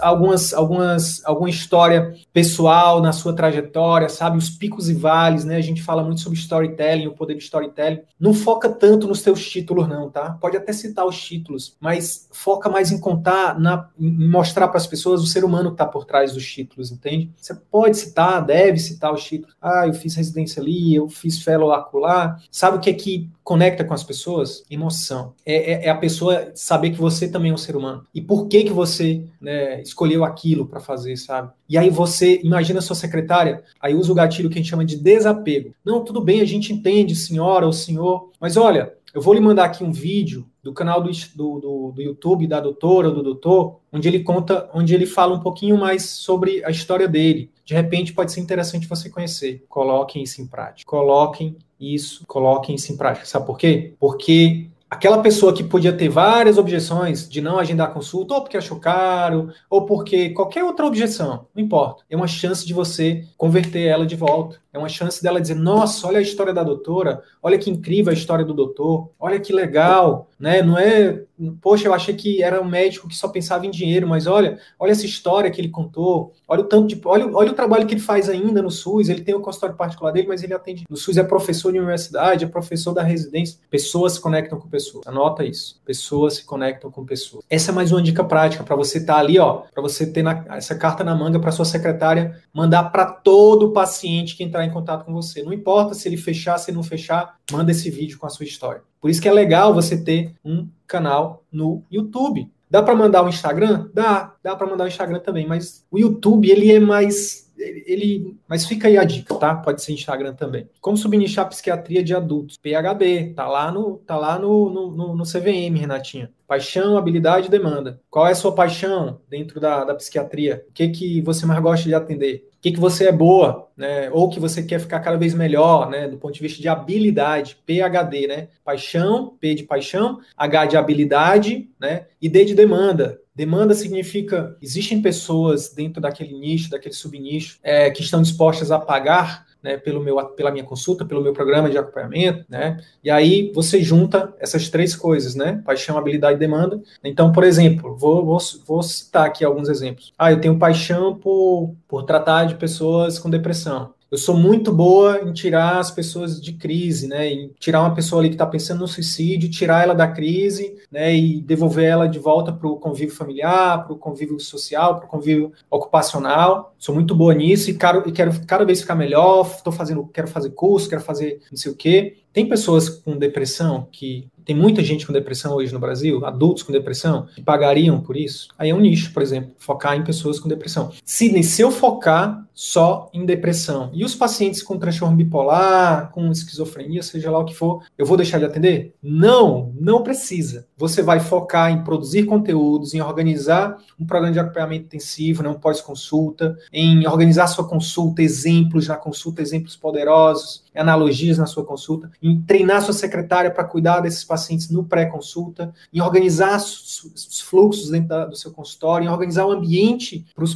algumas, algumas, alguma história pessoal na sua trajetória, sabe? Os picos e vales, né? A gente fala muito sobre storytelling, o poder de storytelling. Não foca tanto nos teus títulos, não, tá? Pode até citar os títulos, mas foca mais em contar, na, em mostrar para as pessoas o ser humano que está por trás dos títulos, entende? Você pode citar, deve citar os títulos. Ah, eu fiz residência ali, eu fiz fellow acular. Sabe o que é que conecta com as pessoas? Emoção. É, é, é a pessoa saber que você também é um ser humano. E por que que você né, escolheu aquilo para fazer, sabe? E aí você imagina sua secretária, aí usa o gatilho que a gente chama de desapego. Não, tudo bem, a gente entende, senhora ou senhor, mas olha, eu vou lhe mandar aqui um vídeo do canal do, do, do, YouTube da doutora ou do doutor, onde ele conta, onde ele fala um pouquinho mais sobre a história dele. De repente pode ser interessante você conhecer. Coloquem isso em prática. Coloquem isso, coloquem isso em prática. Sabe por quê? Porque aquela pessoa que podia ter várias objeções de não agendar a consulta, ou porque achou caro, ou porque qualquer outra objeção, não importa. É uma chance de você converter ela de volta. É uma chance dela dizer: nossa, olha a história da doutora, olha que incrível a história do doutor, olha que legal, né? Não é, poxa, eu achei que era um médico que só pensava em dinheiro, mas olha, olha essa história que ele contou, olha o tanto de, olha, olha o trabalho que ele faz ainda no SUS, ele tem o consultório particular dele, mas ele atende no SUS, é professor de universidade, é professor da residência. Pessoas se conectam com pessoas. Anota isso. Pessoas se conectam com pessoas. Essa é mais uma dica prática para você estar tá ali, ó, para você ter na, essa carta na manga para sua secretária mandar para todo paciente que entrar entrar em contato com você. Não importa se ele fechar, se não fechar, manda esse vídeo com a sua história. Por isso que é legal você ter um canal no YouTube. Dá para mandar o Instagram? Dá, dá para mandar o Instagram também, mas o YouTube ele é mais ele, mas fica aí a dica, tá? Pode ser Instagram também. Como subnichar psiquiatria de adultos? PHB, tá lá no, tá lá no, no, no CVM, Renatinha. Paixão, habilidade e demanda. Qual é a sua paixão dentro da, da psiquiatria? O que, que você mais gosta de atender? Que, que você é boa, né? Ou que você quer ficar cada vez melhor, né? Do ponto de vista de habilidade, PHD, né? Paixão, P de paixão, H de habilidade, né? E D de demanda. Demanda significa existem pessoas dentro daquele nicho, daquele subnicho, é, que estão dispostas a pagar né, pelo meu, pela minha consulta, pelo meu programa de acompanhamento, né? E aí você junta essas três coisas, né? Paixão, habilidade e demanda. Então, por exemplo, vou, vou, vou citar aqui alguns exemplos. Ah, eu tenho paixão por, por tratar de pessoas com depressão eu sou muito boa em tirar as pessoas de crise, né? Em tirar uma pessoa ali que está pensando no suicídio, tirar ela da crise, né? E devolver ela de volta para o convívio familiar, para o convívio social, para o convívio ocupacional. Sou muito boa nisso e quero, e quero cada vez ficar melhor. Estou fazendo, quero fazer curso, quero fazer não sei o quê. Tem pessoas com depressão que tem muita gente com depressão hoje no Brasil, adultos com depressão, que pagariam por isso. Aí é um nicho, por exemplo, focar em pessoas com depressão. Se, se eu focar só em depressão e os pacientes com transtorno bipolar, com esquizofrenia, seja lá o que for, eu vou deixar de atender? Não, não precisa. Você vai focar em produzir conteúdos, em organizar um programa de acompanhamento intensivo, né, um pós-consulta, em organizar sua consulta, exemplos na consulta, exemplos poderosos, analogias na sua consulta, em treinar sua secretária para cuidar desses pacientes no pré-consulta, em organizar os fluxos dentro da, do seu consultório, em organizar o ambiente, pros,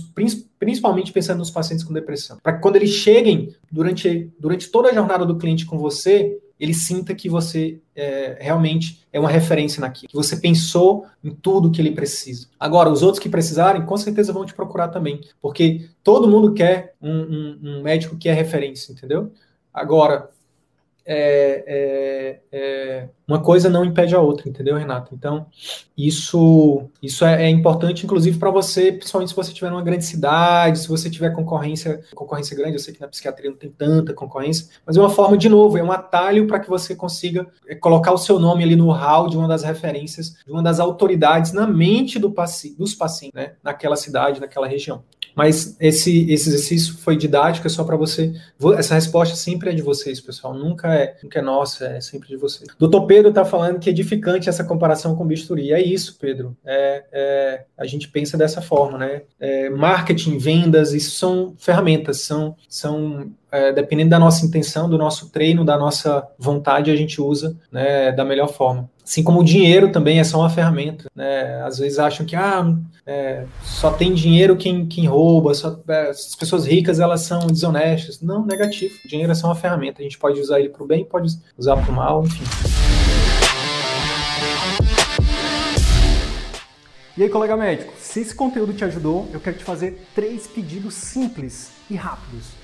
principalmente pensando nos pacientes com depressão, para que quando eles cheguem durante, durante toda a jornada do cliente com você, ele sinta que você é, realmente é uma referência naquilo, que você pensou em tudo que ele precisa. Agora, os outros que precisarem, com certeza vão te procurar também, porque todo mundo quer um, um, um médico que é referência, entendeu? Agora, é, é, é, uma coisa não impede a outra, entendeu, Renato? Então, isso, isso é, é importante, inclusive, para você, principalmente se você estiver numa grande cidade, se você tiver concorrência, concorrência grande, eu sei que na psiquiatria não tem tanta concorrência, mas é uma forma, de novo, é um atalho para que você consiga é, colocar o seu nome ali no hall de uma das referências, de uma das autoridades na mente do paci dos pacientes, né, naquela cidade, naquela região. Mas esse, esse exercício foi didático, é só para você. Essa resposta sempre é de vocês, pessoal. Nunca é, nunca é nossa, é sempre de vocês. Doutor Pedro está falando que é edificante essa comparação com bisturi. É isso, Pedro. É, é a gente pensa dessa forma, né? É, marketing, vendas, isso são ferramentas, são, são é, dependendo da nossa intenção, do nosso treino, da nossa vontade, a gente usa né, da melhor forma. Assim como o dinheiro também é só uma ferramenta. Né? Às vezes acham que ah, é, só tem dinheiro quem, quem rouba, só, é, as pessoas ricas elas são desonestas. Não, negativo. O dinheiro é só uma ferramenta. A gente pode usar ele para o bem, pode usar para o mal, enfim. E aí, colega médico, se esse conteúdo te ajudou, eu quero te fazer três pedidos simples e rápidos.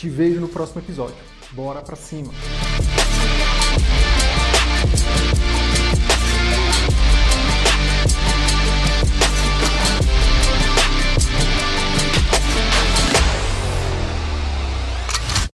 Te vejo no próximo episódio. Bora pra cima!